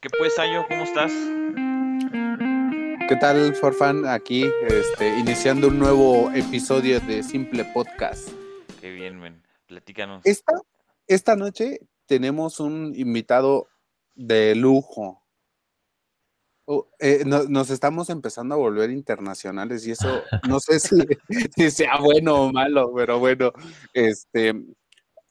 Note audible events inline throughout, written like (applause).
¿Qué pues, Ayo? ¿Cómo estás? ¿Qué tal, Forfan? Aquí, este, iniciando un nuevo episodio de Simple Podcast. Qué bien, men. Platícanos. Esta, esta noche tenemos un invitado de lujo. Oh, eh, no- nos estamos empezando a volver internacionales y eso no sé si, (laughs) si sea bueno o malo, pero bueno, este,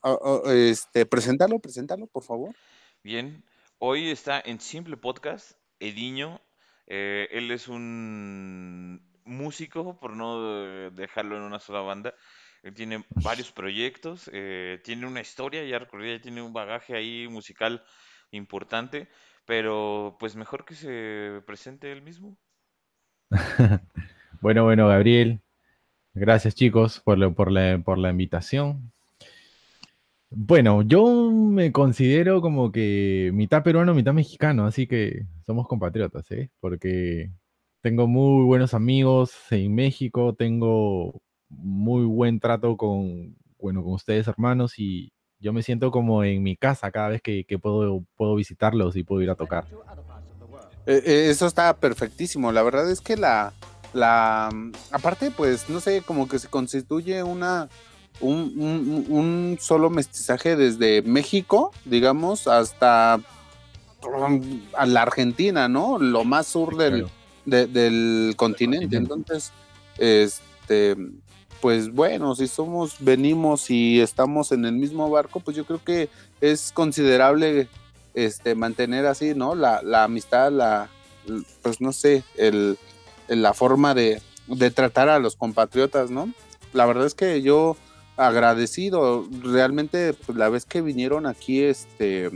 oh, oh, este, preséntalo, preséntalo, por favor. Bien. Hoy está en Simple Podcast Ediño. Eh, él es un músico, por no dejarlo en una sola banda. Él tiene varios proyectos, eh, tiene una historia ya recorrida, tiene un bagaje ahí musical importante, pero pues mejor que se presente él mismo. (laughs) Bueno, bueno, Gabriel, gracias chicos por, por, la, por la invitación. Bueno, yo me considero como que mitad peruano, mitad mexicano, así que somos compatriotas, ¿eh? Porque tengo muy buenos amigos en México, tengo muy buen trato con, bueno, con ustedes hermanos y yo me siento como en mi casa cada vez que, puedo, puedo visitarlos y puedo ir a tocar. Eh, eh, eso está perfectísimo. La verdad es que la, la, mm, aparte, pues, no sé, como que se constituye una, un, un- un solo mestizaje desde México, digamos, hasta um, a la Argentina, ¿no? Lo más sur del, Claro. de- del continente. Entonces, este, pues bueno, si somos, venimos y estamos en el mismo barco, pues yo creo que es considerable este, mantener así, ¿no? La, la amistad, la, pues no sé, el- la forma de, de tratar a los compatriotas, ¿no? La verdad es que yo agradecido, realmente, pues la vez que vinieron aquí, este,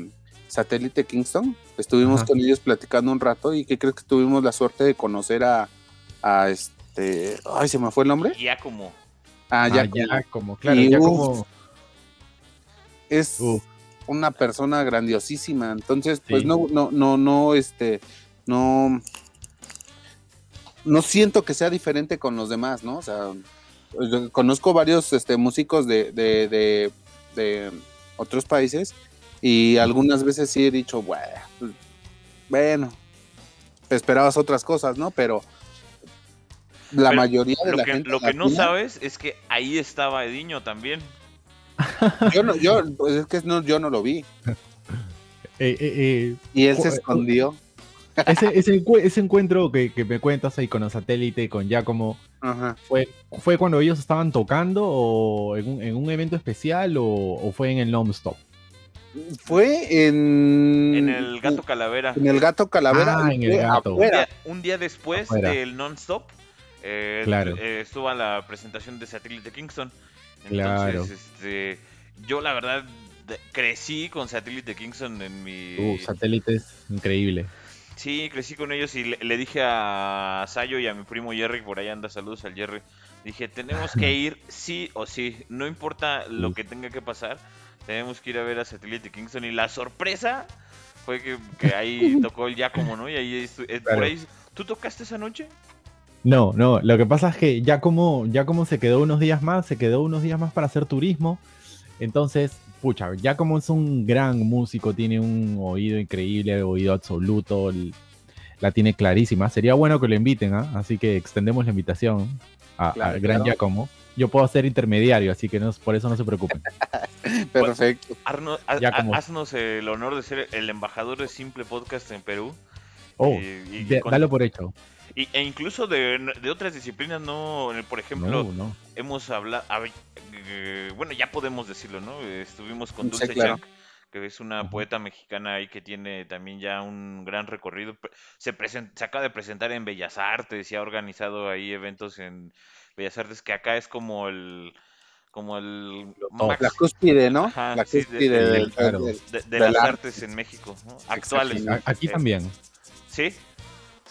Satélite Kingston, estuvimos Ajá. con ellos platicando un rato y que creo que tuvimos la suerte de conocer a, a este, ay, se me fue el nombre, Ya como a Ah, Giacomo. ya como, claro, Y ya uf, como... es Uf. una persona grandiosísima. Entonces, pues Sí. no, no, no, no, este, no, no siento que sea diferente con los demás, ¿no? O sea, conozco varios este, músicos de, de, de, de otros países y algunas veces sí he dicho, "Buah, pues, bueno, esperabas otras cosas, ¿no? Pero la Pero mayoría de lo la que, gente lo que no sabes es que ahí estaba Ediño también. yo no, yo, pues es que no, yo no lo vi (laughs) eh, eh, eh, y él se escondió. Ese, ese, encue- ese encuentro que, que me cuentas ahí con el satélite, con Giacomo, Ajá. ¿fue, ¿fue cuando ellos estaban tocando o en un, en un evento especial o, o fue en el non-stop? Fue en. En el Gato Calavera. En el gato calavera. Ah, en el Gato. Un día, un día después Afuera. del non-stop, eh, Claro. eh, estuvo a la presentación de Satélite Kingston. Entonces, Claro. este, yo la verdad crecí con Satélite Kingston en mi... Uh, satélite es increíble. Sí, crecí con ellos y le, le dije a Sayo y a mi primo Jerry, por ahí anda, saludos al Jerry. Dije, tenemos que ir sí o sí, no importa lo que tenga que pasar, tenemos que ir a ver a Satélite Kingston. Y la sorpresa fue que, que ahí (laughs) tocó el Giacomo, ¿no? Y ahí, eh, por ahí, ¿tú tocaste esa noche? No, no, lo que pasa es que ya como, ya como se quedó unos días más, se quedó unos días más para hacer turismo. Entonces, pucha, ya como es un gran músico, tiene un oído increíble, oído absoluto, la tiene clarísima. Sería bueno que lo inviten, ¿ah? Así que extendemos la invitación a- Claro, gran claro. Giacomo. Yo puedo ser intermediario, así que no, por eso no se preocupen. (laughs) Perfecto. Arno- ha- Giacomo. ha- haznos el honor de ser el embajador de Simple Podcast en Perú. Oh, Y- y de- con- dalo por hecho. y- e incluso de, de otras disciplinas, ¿no? Por ejemplo, No, no. hemos hablado, bueno, ya podemos decirlo, ¿no? Eh, Estuvimos con Sí, Dulce claro. Chank, que es una poeta mexicana ahí que tiene también ya un gran recorrido. Se, acaba de presentar en Bellas Artes y ha organizado ahí eventos en Bellas Artes, que acá es como el como el La cúspide, ¿no? Ajá, la sí, de- cúspide de- del- de, de las arte. artes en México, ¿no? actuales. Aquí Eh, también. Sí,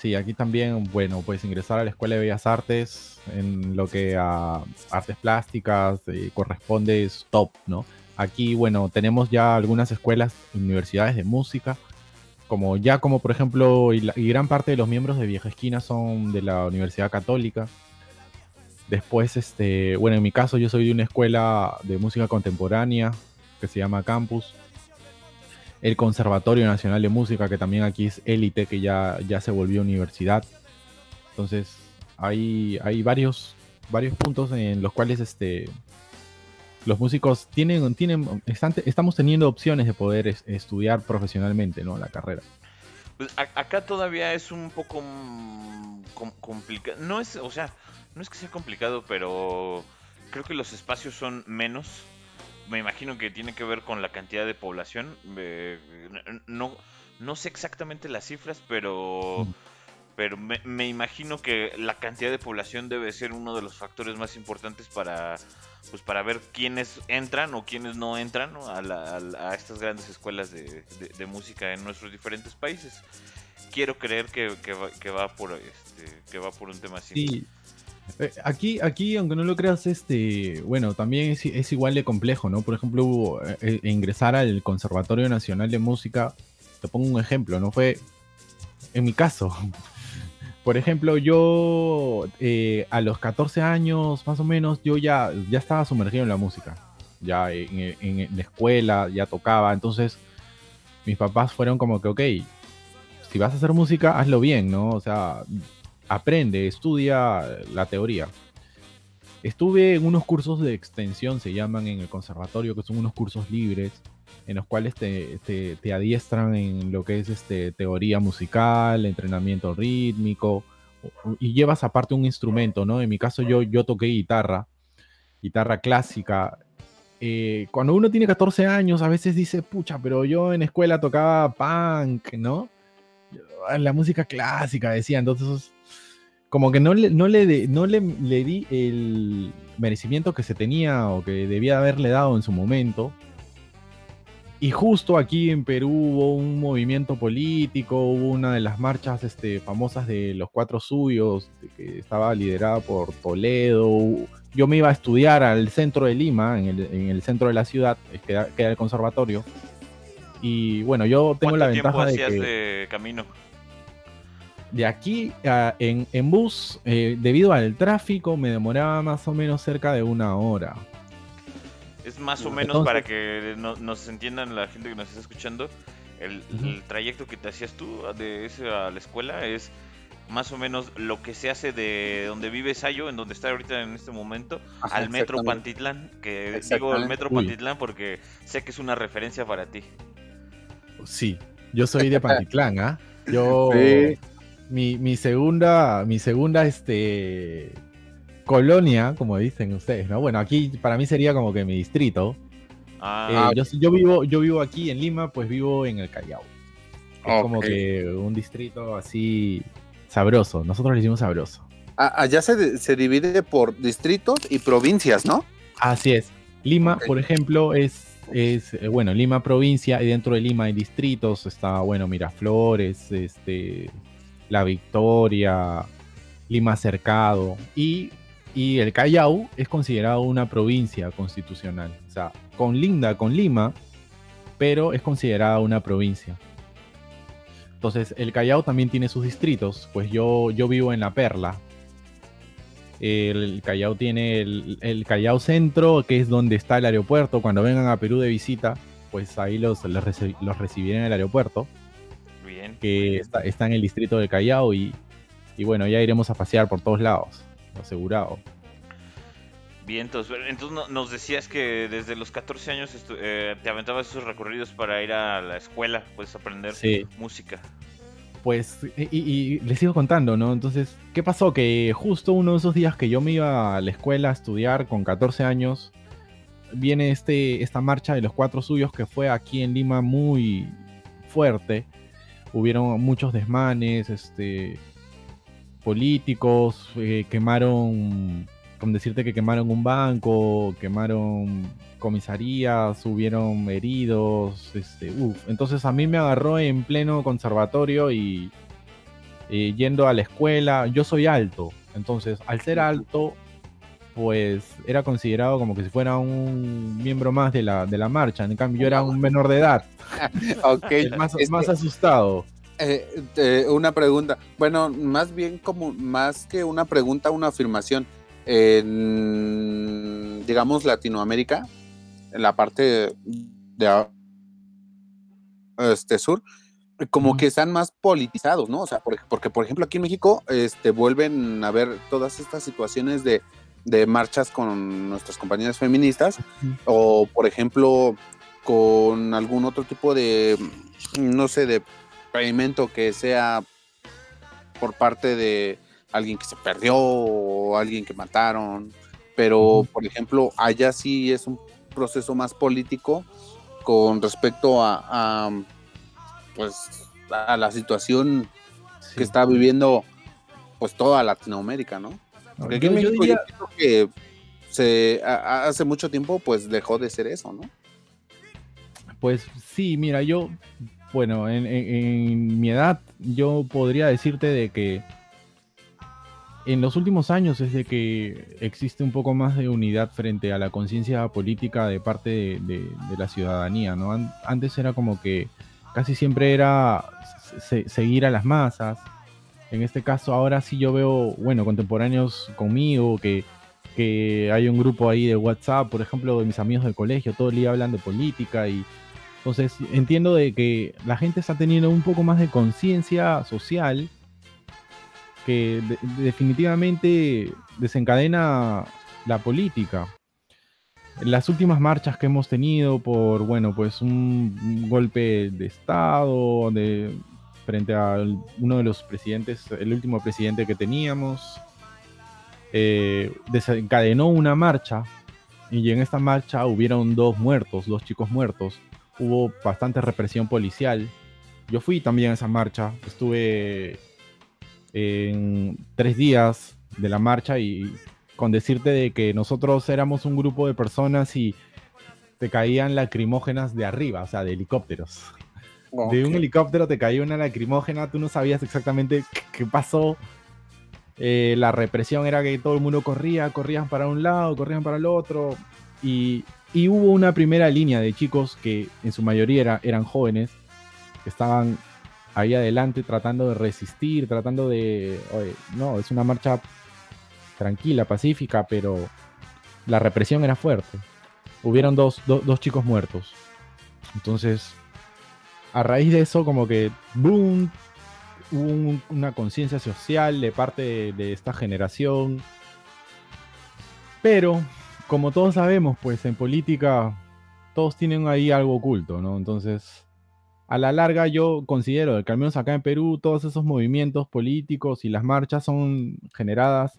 Sí, aquí también, bueno, puedes ingresar a la Escuela de Bellas Artes en lo que a artes plásticas eh, corresponde es top, ¿no? Aquí, bueno, tenemos ya algunas escuelas, universidades de música, como ya como por ejemplo, y, y gran parte de los miembros de Vieja Esquina son de la Universidad Católica. Después, este, bueno, en mi caso yo soy de una escuela de música contemporánea que se llama Campus. El Conservatorio Nacional de Música, que también aquí es élite, que ya, ya se volvió universidad. Entonces, hay, hay varios, varios puntos en los cuales este, los músicos tienen, tienen estamos teniendo opciones de poder estudiar profesionalmente ¿no? la carrera. Pues acá todavía es un poco complicado. No es, o sea, no es que sea complicado, pero creo que los espacios son menos. Me imagino que tiene que ver con la cantidad de población. no, no sé exactamente las cifras, pero, pero me, imagino que la cantidad de población debe ser uno de los factores más importantes para, pues para ver quiénes entran o quiénes no entran A, estas grandes escuelas de, música en nuestros diferentes países. Quiero creer que, va, por este, que va por un tema así. Eh, aquí, aquí, aunque no lo creas, este, bueno, también es, igual de complejo, ¿no? Por ejemplo, eh, eh, ingresar al Conservatorio Nacional de Música, te pongo un ejemplo, ¿no? Fue, en mi caso, (laughs) por ejemplo, yo a los 14 años, más o menos, yo ya, ya estaba sumergido en la música, ya en, en la escuela, ya tocaba, entonces mis papás fueron como que, ok, si vas a hacer música, hazlo bien, ¿no? O sea, aprende, estudia la teoría. Estuve en unos cursos de extensión, se llaman en el conservatorio, que son unos cursos libres, en los cuales te, te, adiestran en lo que es este, teoría musical, entrenamiento rítmico, y llevas aparte un instrumento, ¿no? En mi caso yo, yo toqué guitarra, guitarra clásica. Eh, cuando uno tiene 14 años, a veces dice, pucha, pero yo en escuela tocaba punk, ¿no? La música clásica, decía, entonces como que no le, no le, no le, le, di el merecimiento que se tenía o que debía haberle dado en su momento. Y justo aquí en Perú hubo un movimiento político, hubo una de las marchas este, famosas de los cuatro suyos, que estaba liderada por Toledo. Yo me iba a estudiar al centro de Lima, en el, en el centro de la ciudad, que era el conservatorio. Y bueno, yo tengo la ventaja de que... de camino? De aquí en, bus, eh, debido al tráfico, me demoraba más o menos cerca de una hora. Es más o menos para que nos entiendan la gente que nos está escuchando. El, trayecto que te hacías tú de ese a la escuela es más o menos lo que se hace de donde vive Sayo, en donde está ahorita en este momento, al Metro Pantitlán. Que digo el Metro Pantitlán porque sé que es una referencia para ti. Sí, yo soy de (laughs) Pantitlán, ¿ah? Yo mi, segunda, mi segunda este, colonia, como dicen ustedes, ¿no? Bueno, aquí para mí sería como que mi distrito. Ah, eh, yo, vivo, yo vivo aquí en Lima, pues vivo en el Callao. Es como que un distrito así sabroso. Nosotros le decimos sabroso. allá se, divide por distritos y provincias, ¿no? Así es. Lima, por ejemplo, es, es, eh, bueno, Lima provincia y dentro de Lima hay distritos. Está, bueno, Miraflores, este, la Victoria, Lima Cercado y, el Callao es considerado una provincia constitucional. O sea, con linda con Lima, pero es considerada una provincia. Entonces, el Callao también tiene sus distritos, pues yo, yo vivo en La Perla. El Callao tiene el, Callao Centro, que es donde está el aeropuerto. Cuando vengan a Perú de visita, pues ahí los, los, los recibiré en el aeropuerto que está, en el distrito de Callao y, bueno, ya iremos a pasear por todos lados, asegurado. Bien, entonces, nos decías que desde los 14 años eh, te aventabas esos recorridos para ir a la escuela, puedes aprender música. Pues, y, les sigo contando, ¿no? Entonces, ¿qué pasó? Que justo uno de esos días que yo me iba a la escuela a estudiar con 14 años, viene este, esta marcha de los cuatro suyos que fue aquí en Lima muy fuerte hubieron muchos desmanes, este, políticos, eh, quemaron, como decirte que quemaron un banco, quemaron comisarías, hubieron heridos, este, entonces a mí me agarró en pleno conservatorio y eh, yendo a la escuela, yo soy alto, entonces al ser alto pues era considerado como que si fuera un miembro más de la, de la marcha. En cambio, yo era un menor de edad. (laughs) ok. (laughs) más, más asustado. Eh, una pregunta. Bueno, más bien como más que una pregunta, una afirmación. En, digamos, Latinoamérica, en la parte de este, sur, como que están más politizados, ¿no? O sea, por- porque por ejemplo aquí en México este, vuelven a ver todas estas situaciones de, de marchas con nuestras compañeras feministas o por ejemplo con algún otro tipo de, no sé, de pavimento que sea por parte de alguien que se perdió o alguien que mataron, pero por ejemplo allá sí es un proceso más político con respecto a, a, pues a la situación Sí. que está viviendo pues toda Latinoamérica, ¿no? Porque aquí Yo- en yo México yo, diría- creo que se a- hace mucho tiempo pues dejó de ser eso, ¿no? Pues sí, mira, yo, bueno, en, en- en mi edad, yo podría decirte de que en los últimos años es de que existe un poco más de unidad frente a la conciencia política de parte de, de- de la ciudadanía, ¿no? An- Antes era como que casi siempre era se- seguir a las masas. En este caso, ahora sí yo veo, bueno, contemporáneos conmigo, que, que hay un grupo ahí de WhatsApp, por ejemplo, de mis amigos del colegio, todo el día hablan de política y entonces entiendo de que la gente está teniendo un poco más de conciencia social que de- definitivamente desencadena la política. Las últimas marchas que hemos tenido por, bueno, pues un golpe de Estado, de, frente a uno de los presidentes, el último presidente que teníamos, eh, desencadenó una marcha y en esta marcha hubieron dos muertos, dos chicos muertos. Hubo bastante represión policial. Yo fui también a esa marcha, estuve en tres días de la marcha y con decirte de que nosotros éramos un grupo de personas y te caían lacrimógenas de arriba, o sea, de helicópteros. De un helicóptero te caía una lacrimógena, tú no sabías exactamente qué, qué pasó. Eh, la represión era que todo el mundo corría, corrían para un lado, corrían para el otro. Y, y hubo una primera línea de chicos que en su mayoría era- eran jóvenes, que estaban ahí adelante tratando de resistir, tratando de... Oye, no, es una marcha tranquila, pacífica, pero la represión era fuerte. Hubieron dos, do- dos chicos muertos. Entonces, a raíz de eso, como que, boom, hubo un- una conciencia social de parte de, esta generación. Pero, como todos sabemos, pues en política todos tienen ahí algo oculto, ¿no? Entonces, a la larga yo considero que al menos acá en Perú todos esos movimientos políticos y las marchas son generadas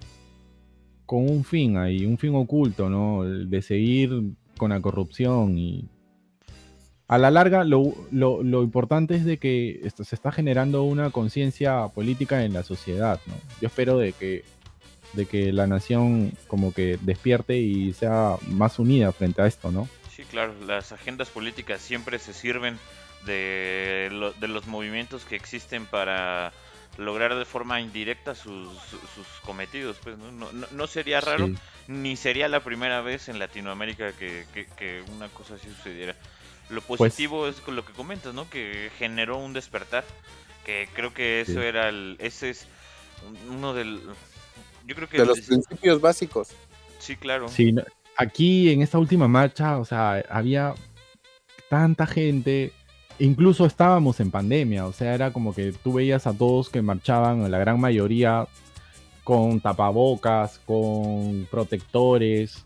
con un fin ahí, un fin oculto, ¿no? De seguir con la corrupción y a la larga lo, lo- lo importante es de que esto, se está generando una conciencia política en la sociedad, ¿no? Yo espero de que, de que la nación como que despierte y sea más unida frente a esto, ¿no? Sí, claro, las agendas políticas siempre se sirven de, lo- de los movimientos que existen para lograr de forma indirecta sus, sus cometidos. Pues, ¿no? No, no- sería raro, Sí. ni sería la primera vez en Latinoamérica que, que- que una cosa así sucediera. Lo Pues positivo es con lo que comentas, ¿no? Que generó un despertar, que creo que eso Sí. era el, ese es un- uno del, yo creo que De los principios básicos. sí, claro, Sí, aquí en esta última marcha, o sea, había tanta gente, incluso estábamos en pandemia, o sea, era como que tú veías a todos que marchaban, la gran mayoría con tapabocas, con protectores.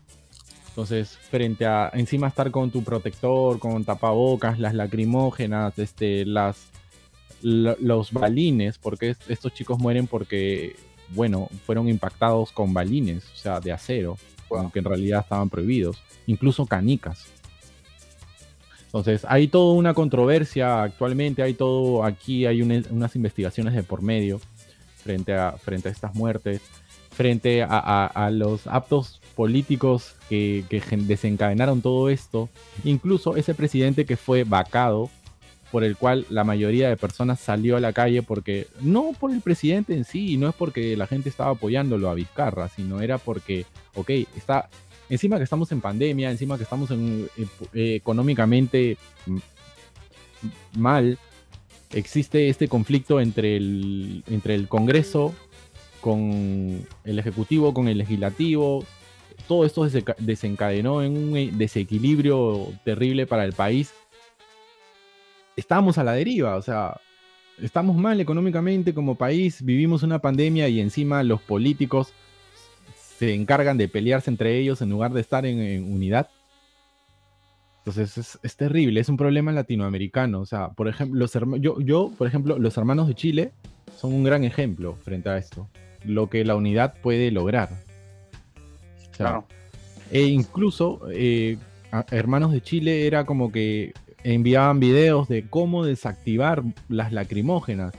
Entonces, frente a encima estar con tu protector, con tapabocas, las lacrimógenas, este, las lo- los balines, porque es- estos chicos mueren porque, bueno, fueron impactados con balines, o sea, de acero, Wow. aunque en realidad estaban prohibidos, incluso canicas. Entonces, hay toda una controversia actualmente, hay todo, aquí hay una- unas investigaciones de por medio frente a, frente a estas muertes, frente a, a- a los actos políticos que, desencadenaron todo esto, incluso ese presidente que fue vacado, por el cual la mayoría de personas salió a la calle porque, no por el presidente en sí, no es porque la gente estaba apoyándolo a Vizcarra, sino era porque, ok, está, encima que estamos en pandemia, encima que estamos en, eh, económicamente mm, mal, existe este conflicto entre el, entre el Congreso con el Ejecutivo, con el Legislativo. Todo esto desenca- desencadenó en un eh, desequilibrio terrible para el país estamos a la deriva, o sea, estamos mal económicamente como país, vivimos una pandemia y encima los políticos se encargan de pelearse entre ellos en lugar de estar en, unidad. Entonces es, terrible, es un problema latinoamericano. O sea, por ejemplo, los yo, yo, por ejemplo, los hermanos de Chile son un gran ejemplo frente a esto. Lo que la unidad puede lograr. Claro. E incluso eh, Hermanos de Chile era como que enviaban videos de cómo desactivar las lacrimógenas.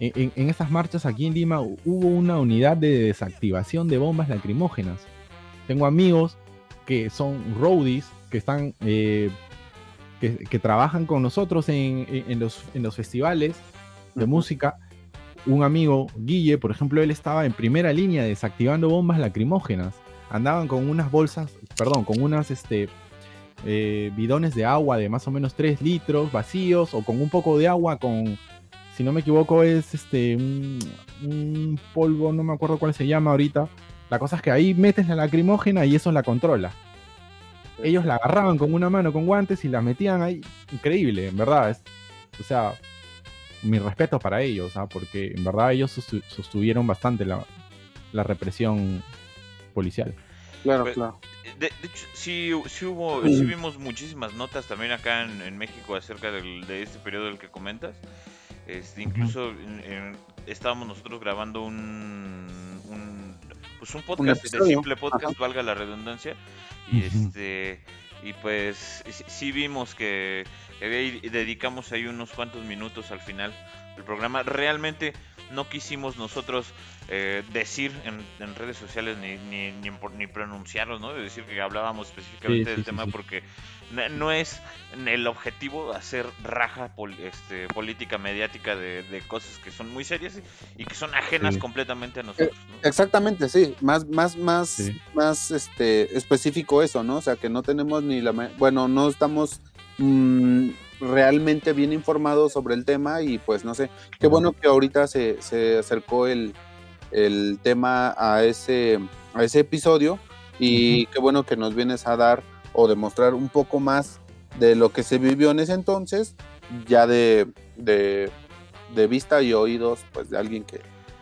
En, en, estas marchas aquí en Lima hubo una unidad de desactivación de bombas lacrimógenas. Tengo amigos que son roadies, que están eh, que, trabajan con nosotros en, los, en los festivales de música. Un amigo, Guille, por ejemplo, él estaba en primera línea desactivando bombas lacrimógenas. Andaban con unas bolsas, perdón, con unas este, eh, bidones de agua de más o menos 3 litros vacíos o con un poco de agua con, si no me equivoco, es este un, polvo, no me acuerdo cuál se llama ahorita. La cosa es que ahí metes la lacrimógena y eso la controla. Ellos la agarraban con una mano con guantes y la metían ahí. Increíble, en verdad. o sea, mi respeto para ellos, porque en verdad ellos sostuvieron bastante la, la represión policial. Claro, pues, claro. De, hecho, sí, hubo, sí vimos muchísimas notas también acá en, México acerca de este periodo del que comentas. Este, incluso estábamos nosotros grabando un, un, pues un podcast, de simple podcast, valga la redundancia. Y este y pues sí vimos que, que dedicamos ahí unos cuantos minutos al final del programa. Realmente no quisimos nosotros eh, decir en, redes sociales ni, ni, ni, pronunciarlos, ¿no? De decir que hablábamos específicamente del tema porque no es el objetivo hacer raja este, política mediática de, cosas que son muy serias y que son ajenas completamente a nosotros. Exactamente, sí, más, más, más, más este, específico eso, ¿no? O sea, que no tenemos ni la, bueno, no estamos mm, realmente bien informados sobre el tema y pues no sé, qué bueno que ahorita se, se acercó el, el tema a ese, a ese episodio y qué bueno que nos vienes a dar o demostrar un poco más de lo que se vivió en ese entonces, ya de, de, vista y oídos pues de alguien que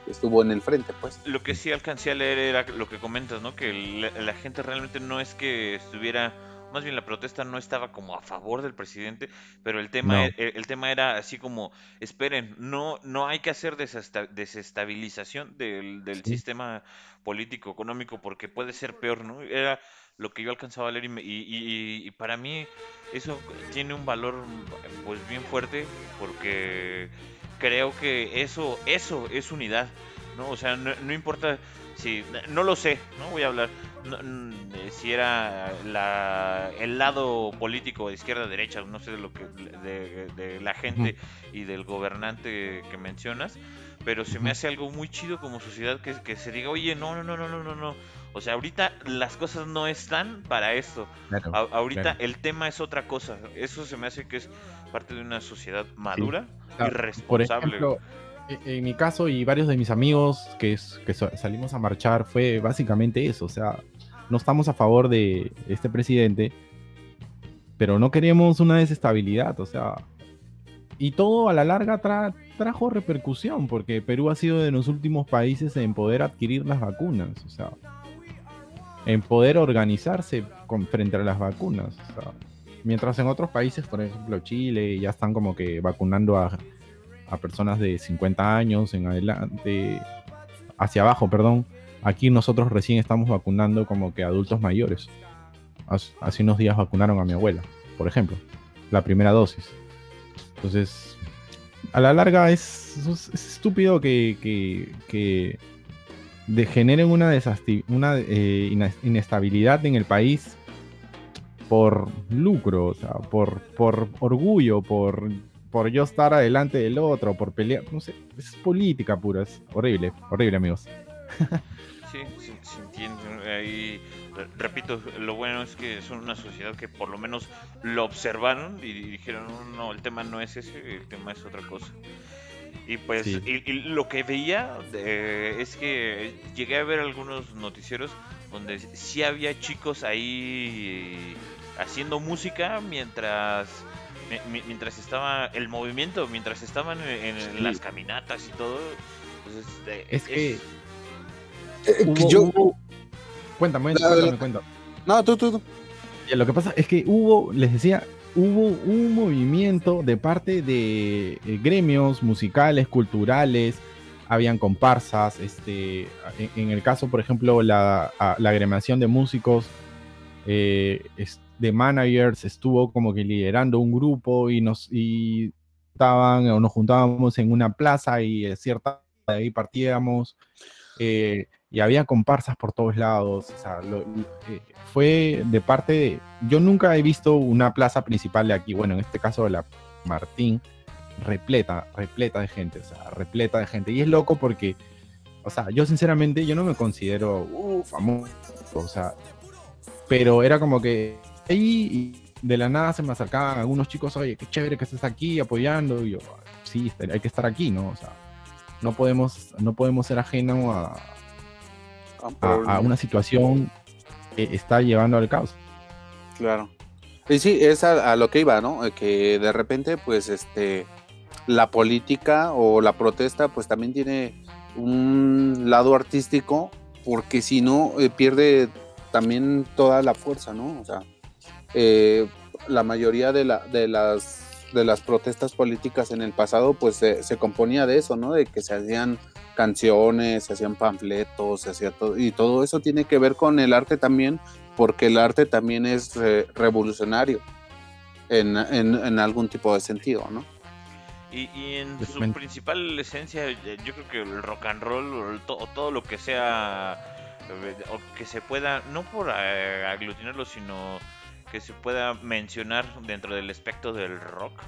estuvo en el frente pues. Lo que sí alcancé a leer era lo que comentas, ¿no? Que la gente realmente no es que estuviera más bien la protesta no estaba como a favor del presidente, pero el tema, e, el, tema era así como, esperen, no, no hay que hacer desestabilización del, del sistema político, económico, porque puede ser peor, ¿no? Era lo que yo alcanzaba a leer y, y, y, para mí eso tiene un valor pues bien fuerte porque creo que eso, eso es unidad, ¿no? O sea, no, no importa si, no lo sé, no voy a hablar, si era la, el lado político de izquierda derecha, no sé de lo que de, la gente y del gobernante que mencionas, pero se me hace algo muy chido como sociedad que, que se diga, oye, no, no, no, no, no, no, O sea, ahorita las cosas no están para esto. ahorita el tema es otra cosa. Eso se me hace que es parte de una sociedad madura y responsable. Por ejemplo, en mi caso y varios de mis amigos que, que salimos a marchar fue básicamente eso. O sea, no estamos a favor de este presidente, pero no queremos una desestabilidad, o sea, y todo a la larga trajo repercusión, porque Perú ha sido de los últimos países en poder adquirir las vacunas, o sea, en poder organizarse con, frente a las vacunas. O sea, mientras en otros países, por ejemplo Chile, ya están como que vacunando a, a personas de 50 años en adelante, hacia abajo, perdón, Aquí nosotros recién estamos vacunando como que adultos mayores. Hace unos días vacunaron a mi abuela, por ejemplo, la primera dosis. Entonces, a la larga es, estúpido que, que, que degeneren una, una eh, inestabilidad en el país por lucro, o sea, por, por orgullo, por, por yo estar adelante del otro, por pelear, no sé, es política pura, es horrible, horrible amigos. sí, se, entiende. Ahí, repito, lo bueno es que son una sociedad que por lo menos lo observaron y dijeron, no, el tema no es ese, el tema es otra cosa. Y pues, y, lo que veía es que llegué a ver algunos noticieros donde sí había chicos ahí haciendo música mientras mientras estaba el movimiento, mientras estaban en, las caminatas y todo. Pues, este, es, que. Eh, yo... Cuéntame, cuéntame, No, tú, tú, tú. Lo que pasa es que hubo, les decía, hubo un movimiento de parte de eh, gremios musicales, culturales, habían comparsas, este, en, el caso, por ejemplo, la, la agremiación de músicos, eh, de managers, estuvo como que liderando un grupo y nos y estaban o nos juntábamos en una plaza y cierta de ahí partíamos eh, y había comparsas por todos lados. O sea, eh, fue de parte de. Yo nunca he visto una plaza principal de aquí, bueno, en este caso de la Martín, repleta, repleta de gente, o sea, repleta de gente. Y es loco porque, o sea, yo sinceramente, yo no me considero uh, famoso, o sea, pero era como que ahí de la nada se me acercaban algunos chicos, oye, qué chévere que estés aquí apoyando, y yo, sí, hay que estar aquí, ¿no? O sea, no podemos, no podemos ser ajenos a, a, una situación que está llevando al caos. Claro. Y sí, es a, a, lo que iba, ¿no? Que de repente, pues, este, la política o la protesta pues también tiene un lado artístico porque si no eh, pierde también toda la fuerza, ¿no? O sea, eh, la mayoría de, la, de, las, de las protestas políticas en el pasado pues se, componía de eso, ¿no? De que se hacían canciones, se hacían panfletos, se hacía todo, y todo eso tiene que ver con el arte también, porque el arte también es revolucionario en, en algún tipo de sentido, ¿no? Y, en su principal esencia, yo creo que el rock and roll o, todo lo que sea, eh, o que se pueda, no por eh, aglutinarlo, sino que se pueda mencionar dentro del espectro del rock,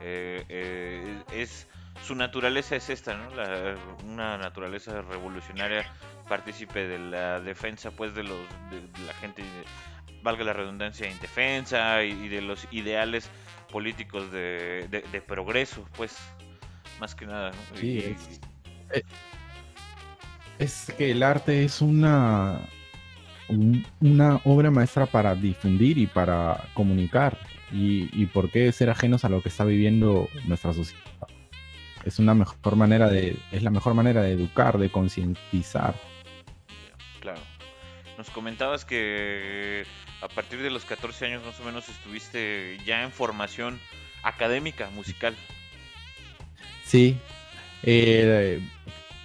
eh, es su naturaleza es esta, ¿no? una naturaleza revolucionaria, partícipe de la defensa, pues, de los de, la gente, valga la redundancia, indefensa y de los ideales políticos de, de, progreso, pues, más que nada. Sí, eh, es, que el arte es una, una obra maestra para difundir y para comunicar. Y, y por qué ser ajenos a lo que está viviendo nuestra sociedad. Es una mejor manera de, es la mejor manera de educar, de concientizar. Claro. Nos comentabas que a partir de los 14 años más o menos estuviste ya en formación académica, musical. Sí, eh,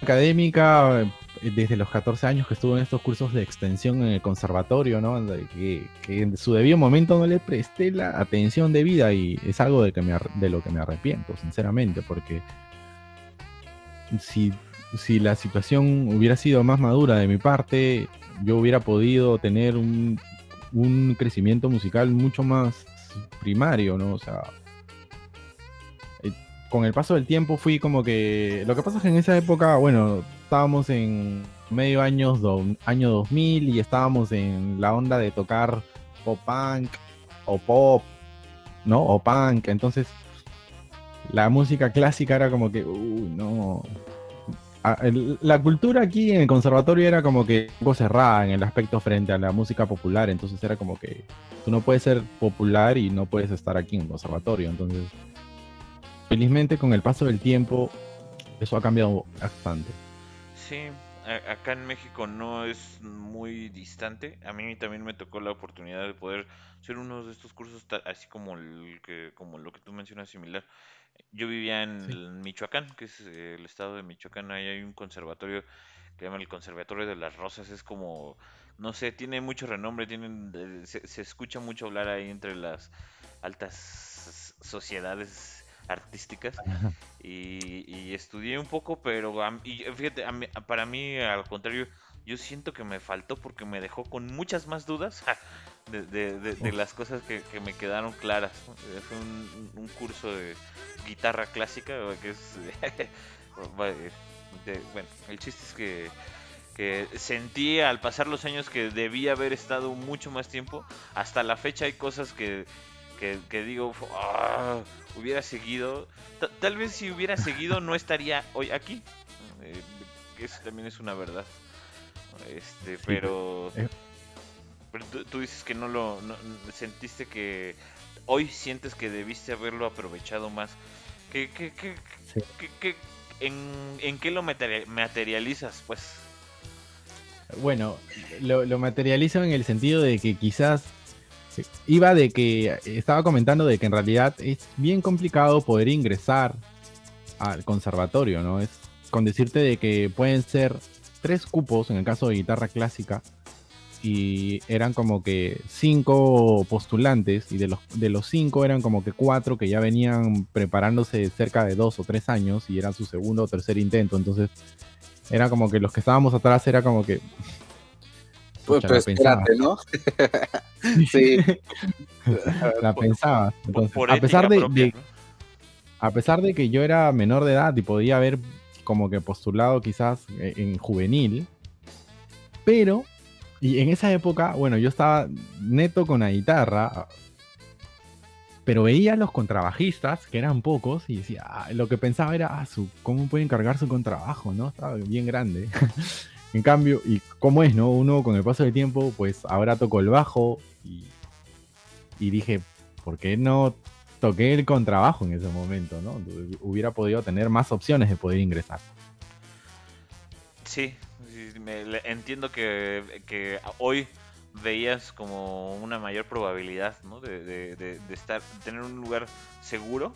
académica desde los 14 años que estuve en estos cursos de extensión en el conservatorio, ¿no? Que, en su debido momento no le presté la atención debida y es algo de, de lo que me arrepiento, sinceramente, porque si, si la situación hubiera sido más madura de mi parte, yo hubiera podido tener un, un crecimiento musical mucho más primario, ¿no? O sea, eh, con el paso del tiempo fui como que... Lo que pasa es que en esa época, bueno, estábamos en medio años año 2000 y estábamos en la onda de tocar pop punk o pop, ¿no? O punk, entonces la música clásica era como que, uy, no, la cultura aquí en el conservatorio era como que un poco cerrada en el aspecto frente a la música popular, entonces era como que tú no puedes ser popular y no puedes estar aquí en el conservatorio, entonces felizmente con el paso del tiempo eso ha cambiado bastante. Sí, acá en México no es muy distante. A mí también me tocó la oportunidad de poder hacer uno de estos cursos así como el que como lo que tú mencionas similar. Yo vivía en Michoacán, que es el estado de Michoacán, ahí hay un conservatorio que se llama el Conservatorio de las Rosas, es como, no sé, tiene mucho renombre, tienen, eh, se, escucha mucho hablar ahí entre las altas sociedades artísticas y, estudié un poco, pero y fíjate, para mí al contrario, yo siento que me faltó porque me dejó con muchas más dudas de, las cosas que, me quedaron claras. Fue un curso de guitarra clásica, que es... (laughs) bueno, el chiste es que, que sentí al pasar los años que debía haber estado mucho más tiempo. Hasta la fecha hay cosas que, que, digo, ah, hubiera seguido. tal vez si hubiera seguido no estaría hoy aquí. Eh, eso también es una verdad. Este, pero... Eh. pero tú, dices que no lo... sentiste que hoy sientes que debiste haberlo aprovechado más? ¿Qué, qué, qué, qué- qué- en, en qué lo materi- materializas, pues? Bueno, lo, lo materializo en el sentido de que quizás iba de que estaba comentando de que en realidad es bien complicado poder ingresar al conservatorio, ¿no? Es con decirte de que pueden ser tres cupos en el caso de guitarra clásica y eran como que cinco postulantes y de los, de los cinco eran como que cuatro que ya venían preparándose cerca de dos o tres años y era su segundo o tercer intento, entonces era como que los que estábamos atrás era como que Pues, pues espérate, ¿no? (laughs) sí. (laughs) la pensaba. Por, Entonces, por a pesar de, propia, de- ¿no? a pesar de que yo era menor de edad y podía haber como que postulado quizás eh, en juvenil, pero y en esa época, bueno, yo estaba neto con la guitarra, pero veía a los contrabajistas, que eran pocos, y decía, ah, lo que pensaba era, ah, su, ¿cómo pueden cargar su contrabajo? ¿no? Estaba bien grande. (laughs) en cambio, y cómo es, ¿no? Uno con el paso del tiempo, pues ahora toco el bajo y, y dije, ¿por qué no toqué el contrabajo en ese momento, ¿no? Hubiera podido tener más opciones de poder ingresar. Sí, me- entiendo que, que hoy veías como una mayor probabilidad, ¿no? De, de- de- de estar, tener un lugar seguro,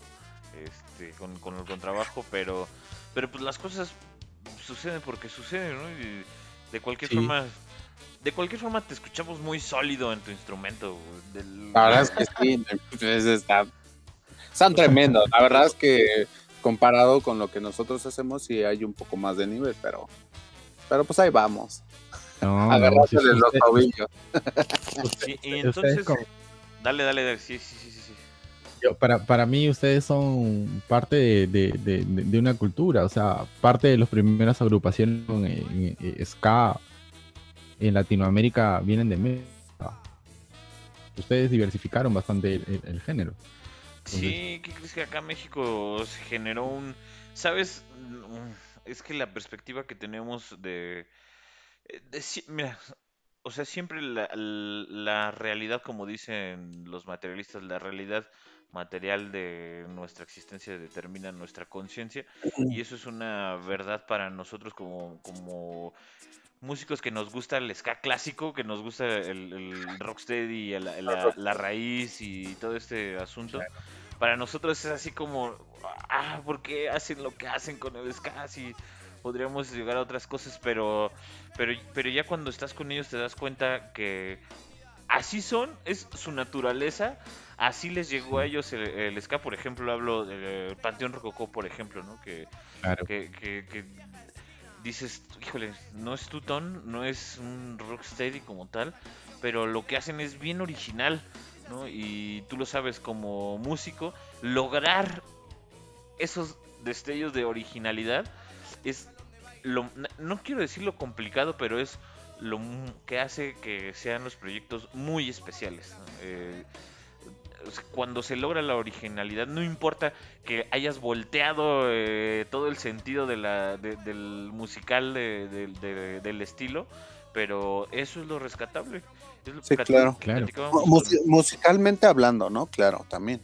este, con, con el contrabajo, pero, pero pues las cosas suceden porque suceden, ¿no? Y de cualquier Sí. forma, de cualquier forma te escuchamos muy sólido en tu instrumento. del- La verdad es que sí, pues, (laughs) está- están tremendos. La verdad es que comparado con lo que nosotros hacemos, sí hay un poco más de nivel, pero, pero pues ahí vamos. No, (laughs) Agarrarse de sí, los tobillos. Y, entonces, dale, dale, dale, sí, sí. sí. Yo- para, para mí ustedes son parte de, de- de- una cultura, o sea, parte de las primeras agrupaciones en, en- en ska en Latinoamérica vienen de México. Ustedes diversificaron bastante el, género. Sí, ¿qué crees que acá México se generó un... ¿Sabes? Mm, Es que la perspectiva que tenemos de... mira, o sea, siempre la, la realidad, como dicen los materialistas, la realidad material de nuestra existencia determina nuestra conciencia y eso es una verdad para nosotros como, como músicos que nos gusta el ska clásico, que nos gusta el, el rocksteady, el- la, la raíz y todo este asunto. Para nosotros es así como, ah, ¿por qué hacen lo que hacen con el ska? Si podríamos llegar a otras cosas, pero, pero, pero ya cuando estás con ellos te das cuenta que así son, es su naturaleza, así les llegó a ellos el, el ska, por ejemplo, hablo del Panteón Rococó, por ejemplo, ¿no? Que, Claro. que, que, que dices, híjole, no es tu ton, no es un rocksteady como tal, pero lo que hacen es bien original, ¿no? Y tú lo sabes como músico, lograr esos destellos de originalidad es lo, no quiero decir lo complicado, pero es lo que hace que sean los proyectos muy especiales. ¿no? Eh, cuando se logra la originalidad, no importa que hayas volteado eh, todo el sentido de la, de- del musical de- de- de- del estilo, pero eso es lo rescatable. Es lo Sí, claro. Claro. musicalmente hablando, ¿no? Claro, también.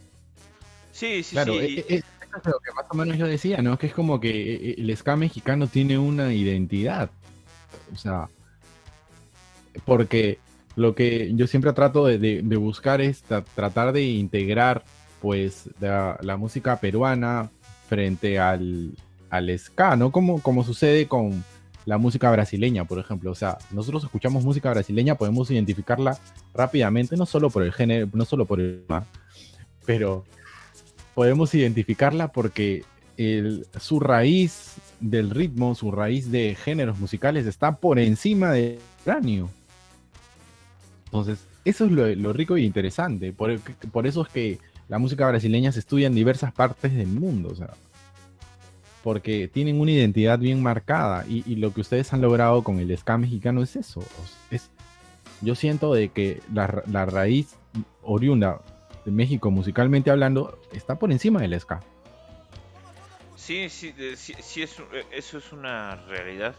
Sí, sí, Claro, sí. e- e- eso es lo que más o menos yo decía, ¿no? Que es como que eh, el ska mexicano tiene una identidad. O sea, porque lo que yo siempre trato de, buscar es tra- tratar de integrar, pues, la, música peruana frente al, al ska, ¿no? Como, como sucede con la música brasileña, por ejemplo. O sea, nosotros escuchamos música brasileña, podemos identificarla rápidamente, no solo por el género, no solo por el tema, pero podemos identificarla porque su raíz del ritmo, su raíz de géneros musicales está por encima del cráneo. Entonces, eso es lo, lo rico y interesante. Por, por eso es que la música brasileña se estudia en diversas partes del mundo. O sea, porque tienen una identidad bien marcada. Y, y lo que ustedes han logrado con el ska mexicano es eso. Es, yo siento de que la, ra- la raíz oriunda de México musicalmente hablando está por encima del ska. Sí, sí, sí es, eh, eso es una realidad.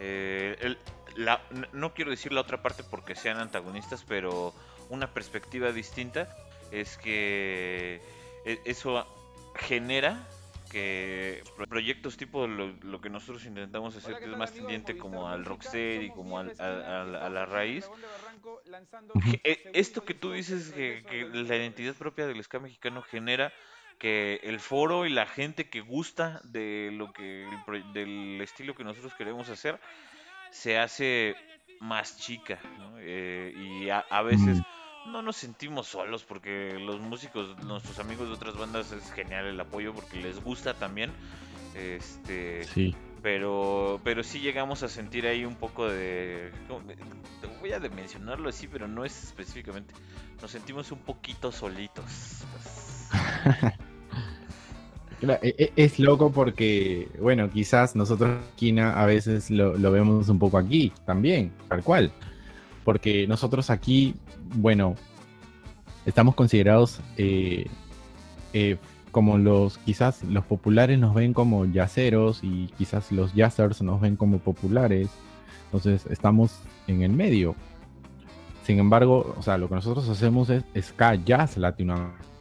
Eh, el- la- no quiero decir la otra parte porque sean antagonistas, pero una perspectiva distinta es que e, eso genera que proyectos tipo lo, que nosotros intentamos hacer, que es más tendiente como al rocksteady, como al, a, la raíz. E, esto que tú dices, que, que la identidad propia del ska mexicano genera que el foro y la gente que gusta de lo que del estilo que nosotros queremos hacer se hace más chica eh, y a, a veces mm no nos sentimos solos porque los músicos, nuestros amigos de otras bandas es genial el apoyo porque les gusta también. Este, sí. Pero, pero sí llegamos a sentir ahí un poco de, voy a mencionarlo así, pero no es específicamente. Nos sentimos un poquito solitos. E, (laughs) e, es loco porque, bueno, quizás nosotros, Kina, a veces lo, vemos un poco aquí también, tal cual porque nosotros aquí, bueno, estamos considerados eh, eh, como los, quizás los populares nos ven como yaceros y quizás los jazzers nos ven como populares, entonces estamos en el medio. Sin embargo, o sea, lo que nosotros hacemos es ska jazz latinoamericano.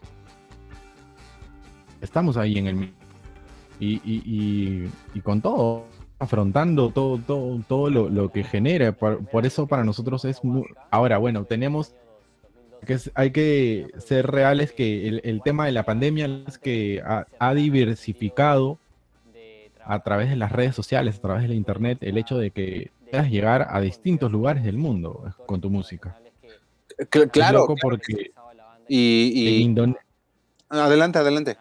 Estamos ahí en el medio. y, y con todo, afrontando todo, todo, todo lo, que genera. Por, eso para nosotros es muy... Ahora, bueno, tenemos que hay que ser reales que el, tema de la pandemia es que ha, diversificado a través de las redes sociales, a través de la internet, el hecho de que puedas llegar a distintos lugares del mundo con tu música. Claro. porque y, Adelante, adelante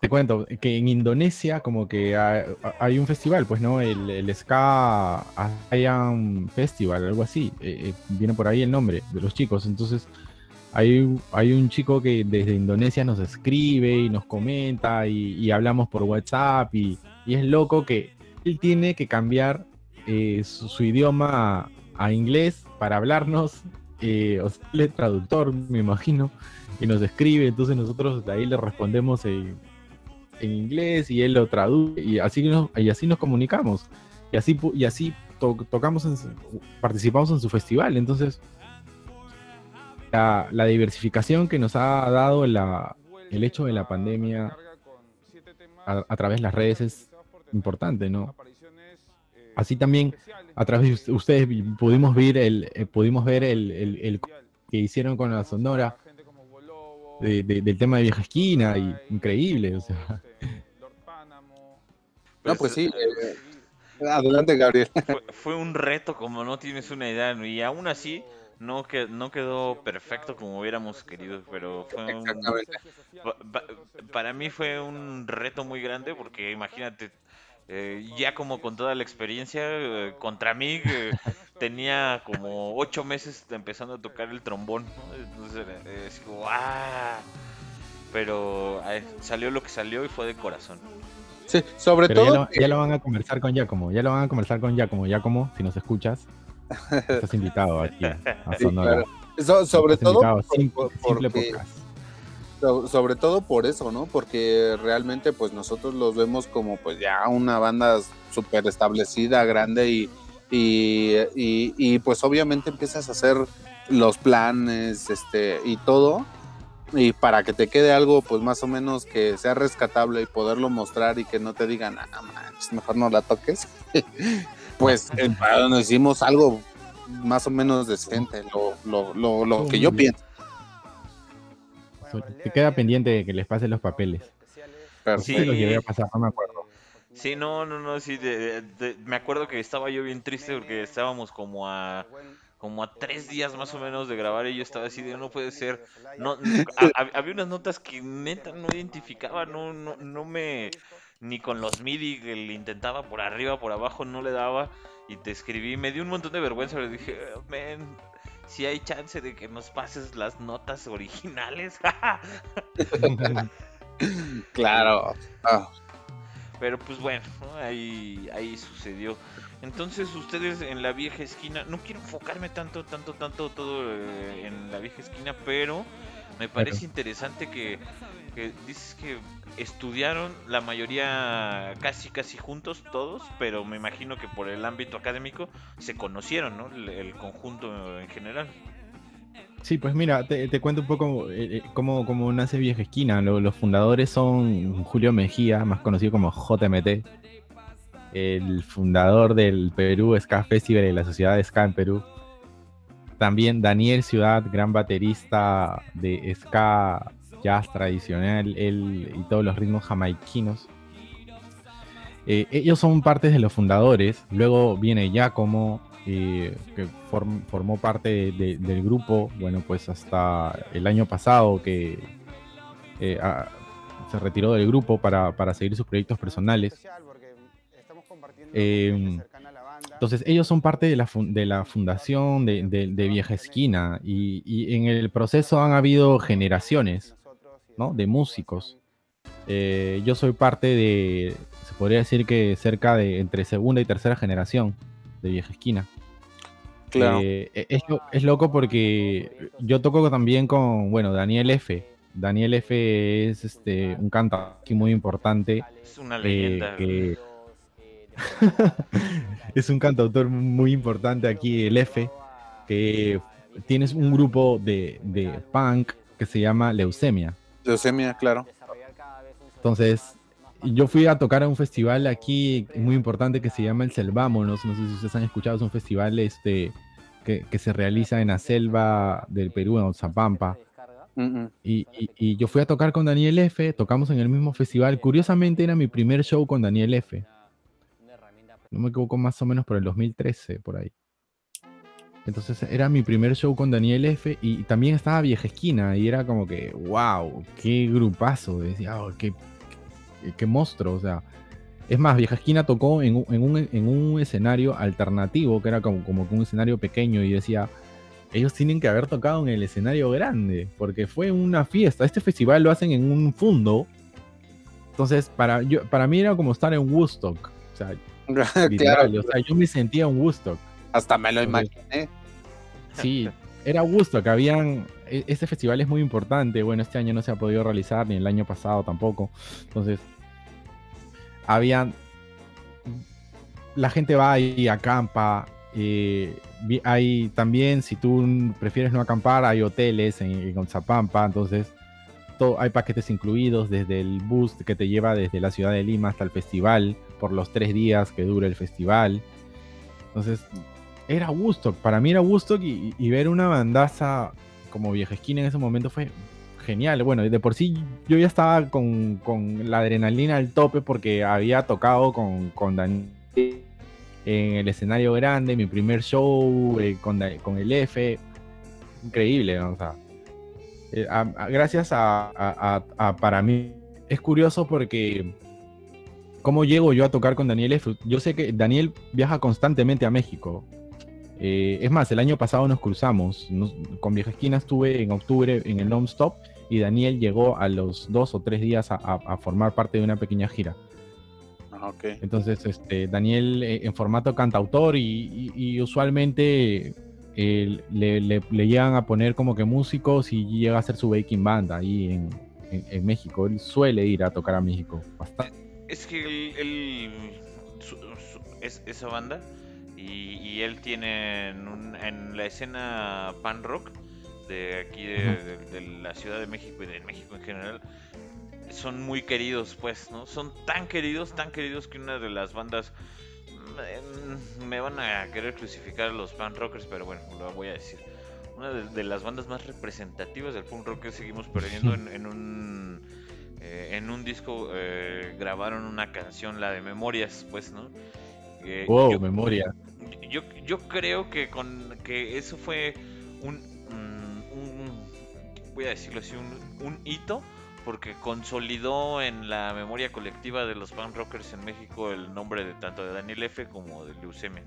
te cuento que en Indonesia como que hay, un festival, pues no, el, el Ska un Festival, algo así, eh, eh, viene por ahí el nombre de los chicos, entonces hay, hay un chico que desde Indonesia nos escribe y nos comenta y, hablamos por WhatsApp y, es loco que él tiene que cambiar eh, su, idioma a, inglés para hablarnos, o sea, es traductor, me imagino, y nos escribe, entonces nosotros de ahí le respondemos en inglés y él lo traduce y así nos, y así nos comunicamos. Y así y así tocamos participamos en su festival. Entonces la, diversificación que nos ha dado la, el hecho de la pandemia a, través de las redes es importante no así también a través de ustedes pudimos ver el eh, pudimos ver el, el que hicieron con la sonora del tema de vieja esquina y increíble, o sea. No, pues sí. Eh, eh, adelante, Gabriel. Fue, un reto, como no tienes una idea, y aún así no, que, no quedó perfecto como hubiéramos querido, pero fue un, para mí fue un reto muy grande porque imagínate, eh, ya como con toda la experiencia, contra mí tenía como ocho meses empezando a tocar el trombón, entonces es como, ¡ah! Pero salió lo que salió y fue de corazón. Sí, sobre todo. Ya lo, van a conversar con Giacomo, ya lo van a conversar con Giacomo. Giacomo, si nos escuchas, (laughs) estás invitado aquí a Sonora. sobre todo. sobre todo por eso, ¿no? Porque realmente pues nosotros los vemos como pues ya una banda súper establecida, grande y, y, y, pues obviamente empiezas a hacer los planes este y todo y para que te quede algo pues más o menos que sea rescatable y poderlo mostrar y que no te digan, ah, mejor no la toques, (laughs) pues eh, nos hicimos algo más o menos decente, lo, lo, lo, lo que yo pienso. Te queda pendiente de que les pasen los papeles. Sí. Los llevé a pasar, no me acuerdo. Sí, no, no, no, sí, me acuerdo que estaba yo bien triste porque estábamos como a como a tres días más o menos de grabar y yo estaba así de no puede ser. No, (laughs) había unas notas que neta no identificaba, no, no, no me ni con los MIDI que le intentaba por arriba, por abajo, no le daba. Y te escribí, me dio un montón de vergüenza, le dije, men, si hay chance de que nos pases las notas originales. (laughs) claro. Pero pues bueno, ahí, ahí sucedió. Entonces ustedes en la vieja esquina, no quiero enfocarme tanto, tanto, tanto todo eh, en la vieja esquina, pero me parece interesante que, dices que estudiaron la mayoría casi, casi juntos todos, pero me imagino que por el ámbito académico se conocieron, ¿no? El, conjunto en general. Sí, pues mira, te, cuento un poco eh, eh, cómo, cómo, nace Vieja Esquina. los fundadores son Julio Mejía, más conocido como JMT, el fundador del Perú Ska Festival y la Sociedad de Ska en Perú. También Daniel Ciudad, gran baterista de ska jazz tradicional, él y todos los ritmos jamaiquinos. Eh, ellos son parte de los fundadores. Luego viene Giacomo, eh, que formó parte del grupo, bueno, pues hasta el año pasado que eh, se retiró del grupo para, seguir sus proyectos personales. Em, entonces, ellos son parte de la, de la fundación de, de, Vieja Esquina y, y, en el proceso han habido generaciones ¿no? de músicos. Eh, yo soy parte de, se podría decir que cerca de entre segunda y tercera generación de Vieja Esquina. Claro. Eh, e, es, es, loco porque yo toco también con, bueno, Daniel F. Daniel F es este, un cantante muy importante. Es una leyenda. que, (laughs) es un cantautor muy importante aquí, el F, que tienes un grupo de, punk que se llama Leucemia. Leucemia, claro. Entonces, yo fui a tocar a un festival aquí muy importante que se llama el Selvámonos. No sé si ustedes han escuchado, es un festival este, que, se realiza en la selva del Perú, en Zapampa. Y, y, yo fui a tocar con Daniel F, tocamos en el mismo festival. Curiosamente era mi primer show con Daniel F no me equivoco, más o menos por el 2013, por ahí. Entonces era mi primer show con Daniel F. Y también estaba Vieja Esquina. Y era como que, wow, qué grupazo. Decía, oh, qué, qué, monstruo. O sea, es más, Vieja Esquina tocó en, un, escenario alternativo, que era como, como un escenario pequeño. Y decía, ellos tienen que haber tocado en el escenario grande. Porque fue una fiesta. Este festival lo hacen en un fondo. Entonces, para, yo, para mí era como estar en Woodstock. O sea, (laughs) claro. O sea, yo me sentía un Woodstock. Hasta me lo imaginé. Sí, era Woodstock. Habían. Este festival es muy importante. Bueno, este año no se ha podido realizar, ni el año pasado tampoco. Entonces, habían. La gente va y acampa. Eh, hay también, si tú prefieres no acampar, hay hoteles en, en Entonces, hay paquetes incluidos desde el bus que te lleva desde la ciudad de Lima hasta el festival por los tres días que dura el festival. Entonces, era Woodstock. Para mí era Woodstock y, ver una bandaza como Vieja Esquina en ese momento fue genial. Bueno, de por sí yo ya estaba con, la adrenalina al tope porque había tocado con, con Daniel en el escenario grande, mi primer show eh, con, el F. Increíble, o sea. Eh, gracias a, para mí es curioso porque ¿cómo llego yo a tocar con Daniel F? Yo sé que Daniel viaja constantemente a México. Eh, es más, el año pasado nos cruzamos. con Vieja Esquina estuve en octubre en el Non-Stop y Daniel llegó a los dos o tres días a, formar parte de una pequeña gira. Ah, Entonces, este, Daniel eh, en formato cantautor y usualmente le, llegan a poner como que músicos y llega a hacer su baking band ahí en, México. Él suele ir a tocar a México bastante. Es que él, es esa banda y, él tiene en, la escena pan rock de aquí de, la Ciudad de México y de México en general son muy queridos pues, ¿no? Son tan queridos, tan queridos que una de las bandas me van a querer crucificar a los punk rockers, pero bueno, lo voy a decir. Una de, las bandas más representativas del punk rock que seguimos perdiendo en, un eh, en un disco eh, grabaron una canción, la de Memorias, pues, ¿no? Eh, wow, memoria. Yo, yo creo que con que eso fue un, un voy a decirlo así, un, un hito porque consolidó en la memoria colectiva de los punk rockers en México el nombre de tanto de Daniel F como de Leucemia.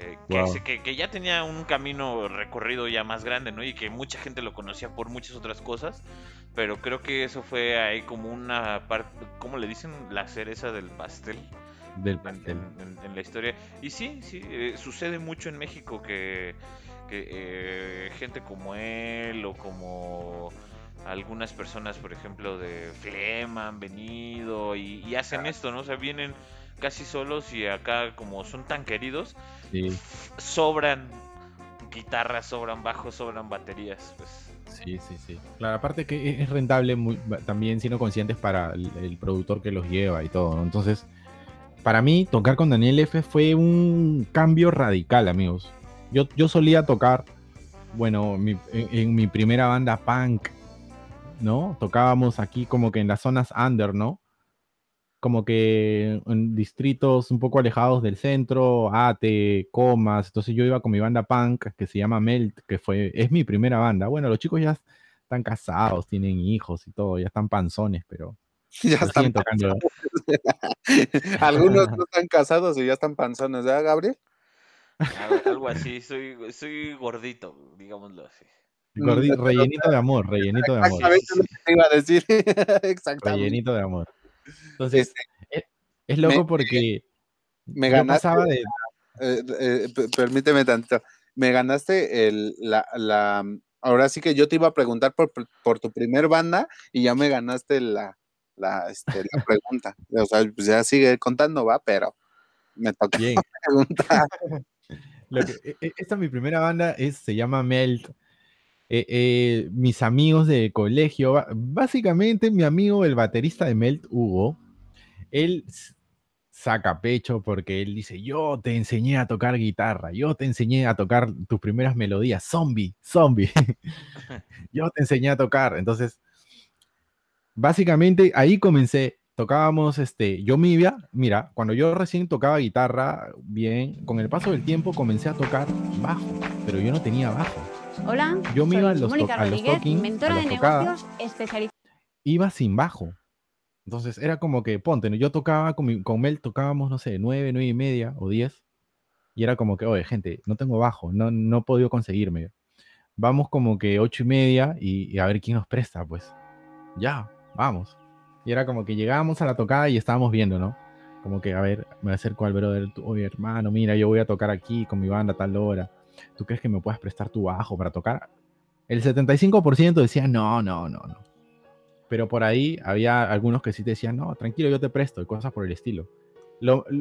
Eh, que, ya tenía un camino recorrido ya más grande, ¿no? Y que mucha gente lo conocía por muchas otras cosas, pero creo que eso fue ahí como una parte, ¿cómo le dicen? La cereza del pastel. Del pastel. En, la historia. Y sí, sí, eh, sucede mucho en México que, que eh, gente como él o como algunas personas, por ejemplo, de Flema han venido y, hacen esto, ¿no? O sea, vienen casi solos y acá como son tan queridos, sobran guitarras, sobran bajos, sobran baterías. Pues. Sí, sí, sí. Claro, aparte que es rentable muy, también siendo conscientes para el, productor que los lleva y todo, ¿no? Entonces, para mí, tocar con Daniel F fue un cambio radical, amigos. Yo, yo solía tocar, bueno, en, mi primera banda punk, ¿no? Tocábamos aquí como que en las zonas under, ¿no? Como que en distritos un poco alejados del centro, Ate, Comas. Entonces yo iba con mi banda punk que se llama Melt, que fue, es mi primera banda. Bueno, los chicos ya están casados, tienen hijos y todo, ya están panzones, pero (laughs) ya están tocando. (laughs) Algunos no están casados y ya están panzones, ¿verdad, Gabriel? Algo así, soy, soy gordito, digámoslo así. Mm, rellenito de amor, rellenito de amor. iba a decir. (laughs) Exactamente. Rellenito de amor. Entonces, este, es, loco porque me ganaste. De... Eh, eh, permíteme tanto. Me ganaste el, la, la, Ahora sí que yo te iba a preguntar por, por tu primer banda y ya me ganaste la, la, este, la (laughs) pregunta. O sea, pues ya sigue contando, va, pero me toca (laughs) preguntar. (laughs) E, e, esta mi primera banda es, se llama Melt. Eh, eh, mis amigos de colegio, básicamente mi amigo, el baterista de Melt, Hugo, él saca pecho porque él dice, yo te enseñé a tocar guitarra, yo te enseñé a tocar tus primeras melodías, zombie, zombie, (laughs) yo te enseñé a tocar. Entonces, básicamente ahí comencé. Tocábamos, este, yo iba, mira, cuando yo recién tocaba guitarra bien, con el paso del tiempo comencé a tocar bajo, pero yo no tenía bajo. Hola, yo me iba a los, a los talking, mentora de negocios especializada. Iba sin bajo. Entonces era como que, ponte, yo tocaba con, con Mel, tocábamos, no sé, nueve, nueve y media o diez. Y era como que, oye, gente, no tengo bajo, no, no he podido conseguirme. Vamos como que ocho y media y a ver quién nos presta, pues. Ya, vamos. Y era como que llegábamos a la tocada y estábamos viendo, ¿no? Como que, a ver, me acerco al brother, oye, hermano, mira, yo voy a tocar aquí con mi banda a tal hora. ¿Tú crees que me puedes prestar tu bajo para tocar? El 75% decía, no, no, no, no. Pero por ahí había algunos que sí te decían, no, tranquilo, yo te presto, y cosas por el estilo.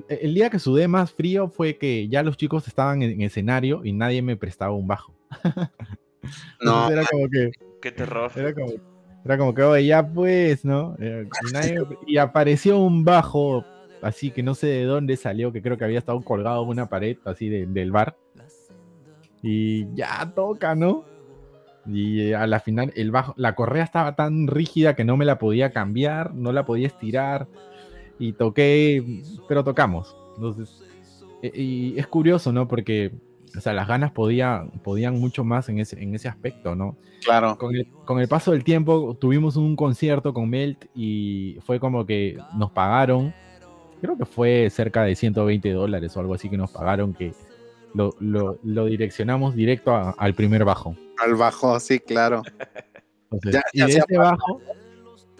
el día que sudé más frío fue que ya los chicos estaban en, escenario y nadie me prestaba un bajo. (laughs) no. Era como que. Qué terror. Era como, era como que, oye, ya pues, ¿no? Y, apareció un bajo, así que no sé de dónde salió, que creo que había estado colgado en una pared, así del bar. Y ya toca, ¿no? Y eh, a la final, el bajo, la correa estaba tan rígida que no me la podía cambiar, no la podía estirar. Y toqué, pero tocamos. Entonces, e, y es curioso, ¿no? Porque o sea, las ganas podían mucho más en ese, en ese aspecto, ¿no? Claro. Con el, con el paso del tiempo tuvimos un concierto con Melt y fue como que nos pagaron, creo que fue cerca de 120 dólares o algo así que nos pagaron, que lo, lo, direccionamos directo al primer bajo. Al bajo, sí, claro. y de ese bajo,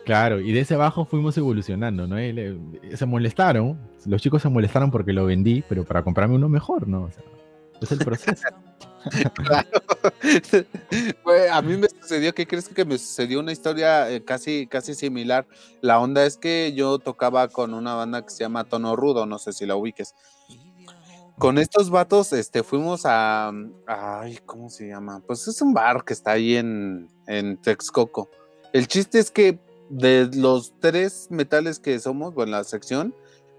claro, y de ese bajo fuimos evolucionando, ¿no? se molestaron, los chicos se molestaron porque lo vendí, pero para comprarme uno mejor, ¿no? O sea, es el proceso. (laughs) claro. (laughs) a mí me sucedió, ¿qué crees que me sucedió? Una historia eh, casi, casi similar. La onda es que yo tocaba con una banda que se llama Tono Rudo, no sé si la ubiques. Con estos vatos, este, fuimos a, ay, ¿cómo se llama? Pues es un bar que está ahí en, en Texcoco. El chiste es que de los tres metales que somos, bueno, la sección,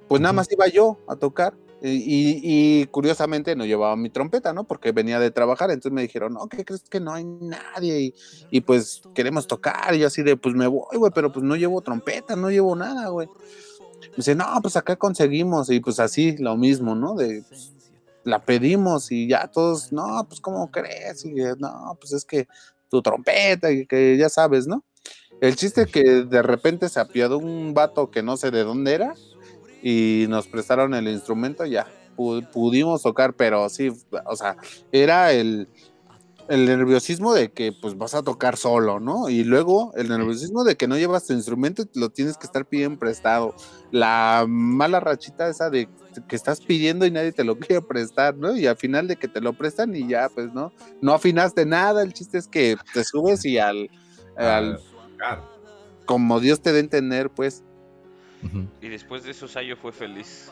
pues nada más iba yo a tocar y, curiosamente no llevaba mi trompeta, ¿no? Porque venía de trabajar, entonces me dijeron, no, ¿qué crees que no hay nadie? Y, pues queremos tocar, y yo así de, pues me voy, güey, pero pues no llevo trompeta, no llevo nada, güey. Me dice, no, pues acá conseguimos, y pues así, lo mismo, ¿no? De, pues, la pedimos y ya todos, no, pues ¿cómo crees? Y no, pues es que tu trompeta, y que ya sabes, ¿no? El chiste es que de repente se apiadó un vato que no sé de dónde era y nos prestaron el instrumento, ya pudimos tocar, pero sí, o sea, era el, el nerviosismo de que pues vas a tocar solo, ¿no? Y luego el nerviosismo de que no llevas tu instrumento y lo tienes que estar pidiendo prestado. La mala rachita esa de que estás pidiendo y nadie te lo (laughs) quiere prestar, ¿no? Y al final de que te lo prestan y ya, pues, ¿no? No afinaste nada, el chiste es que te subes y al... (laughs) al como Dios te dé entender, pues, y después de eso, Sayo fue feliz.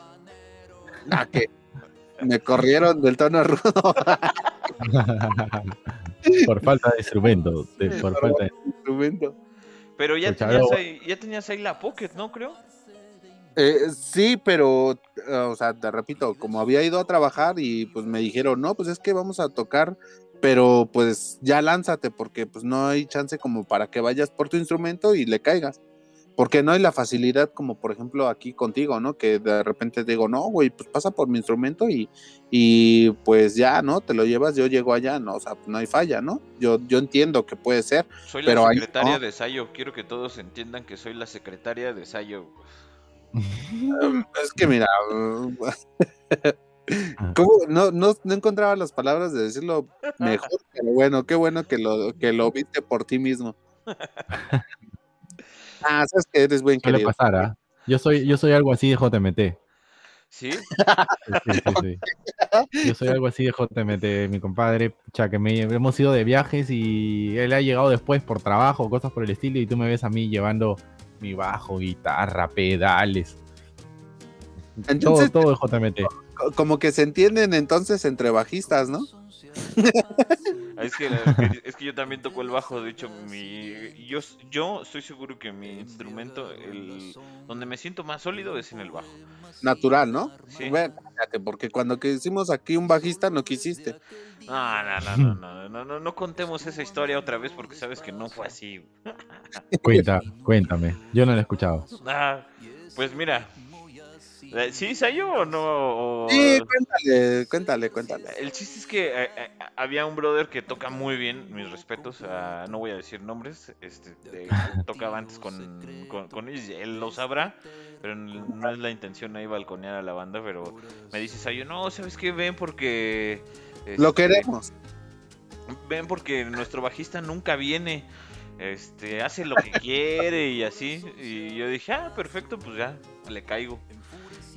Ah, que (laughs) me corrieron del tono rudo. (laughs) por falta de instrumento. de- por Por falta de- instrumento. Pero ya tenías, ahí, ya tenías ahí la Pocket, ¿no? Creo. Eh, sí, pero, eh, o sea, te repito, como había ido a trabajar y pues me dijeron, no, pues es que vamos a tocar, pero pues ya lánzate porque pues no hay chance como para que vayas por tu instrumento y le caigas. Porque no hay la facilidad como por ejemplo aquí contigo, ¿no? Que de repente te digo, no, güey, pues pasa por mi instrumento y, y pues ya, ¿no? Te lo llevas, yo llego allá, ¿no? O sea, no hay falla, ¿no? Yo, yo entiendo que puede ser. Soy Pero la ahí secretaria no. de Sayo. Quiero que todos entiendan que soy la secretaria de Sayo. (laughs) Es que mira, (laughs) ¿cómo? No, no, no encontraba las palabras de decirlo mejor, pero bueno, qué bueno que lo, que lo viste por ti mismo. (laughs) Ah, sabes que eres buen querido. pasar, ¿ah? Yo soy, yo soy algo así de JMT. ¿Sí? Sí, sí, sí. Yo soy algo así de JMT, mi compadre. Ya que me, hemos ido de viajes y él ha llegado después por trabajo, cosas por el estilo, y tú me ves a mí llevando mi bajo, guitarra, pedales. Entonces, todo, todo de JMT. co- como que se entienden entonces entre bajistas, ¿no? Ah, (laughs) Es que, la- es que yo también toco el bajo, de hecho, mi, yo, yo estoy seguro que mi instrumento, el, donde me siento más sólido es en el bajo. Natural, ¿no? Sí. Porque cuando que hicimos aquí un bajista no quisiste. No, no, no, no, no, no, no, no contemos esa historia otra vez porque sabes que no fue así. Cuenta, cuéntame. Yo no lo he escuchado. Ah, pues mira, ¿sí, Sayo o no? O- Sí, cuéntale, cuéntale, cuéntale. El chiste es que eh, eh, había un brother que toca muy bien, mis respetos, a- no voy a decir nombres, este, de- tocaba antes con, con, con ellos, él lo sabrá, pero no es la intención ahí balconear a la banda, pero me dice Sayo, no, ¿sabes qué? Ven porque... Lo este, queremos. Ven porque nuestro bajista nunca viene, este, hace lo que quiere y así, y yo dije, ah, perfecto, pues ya, le caigo.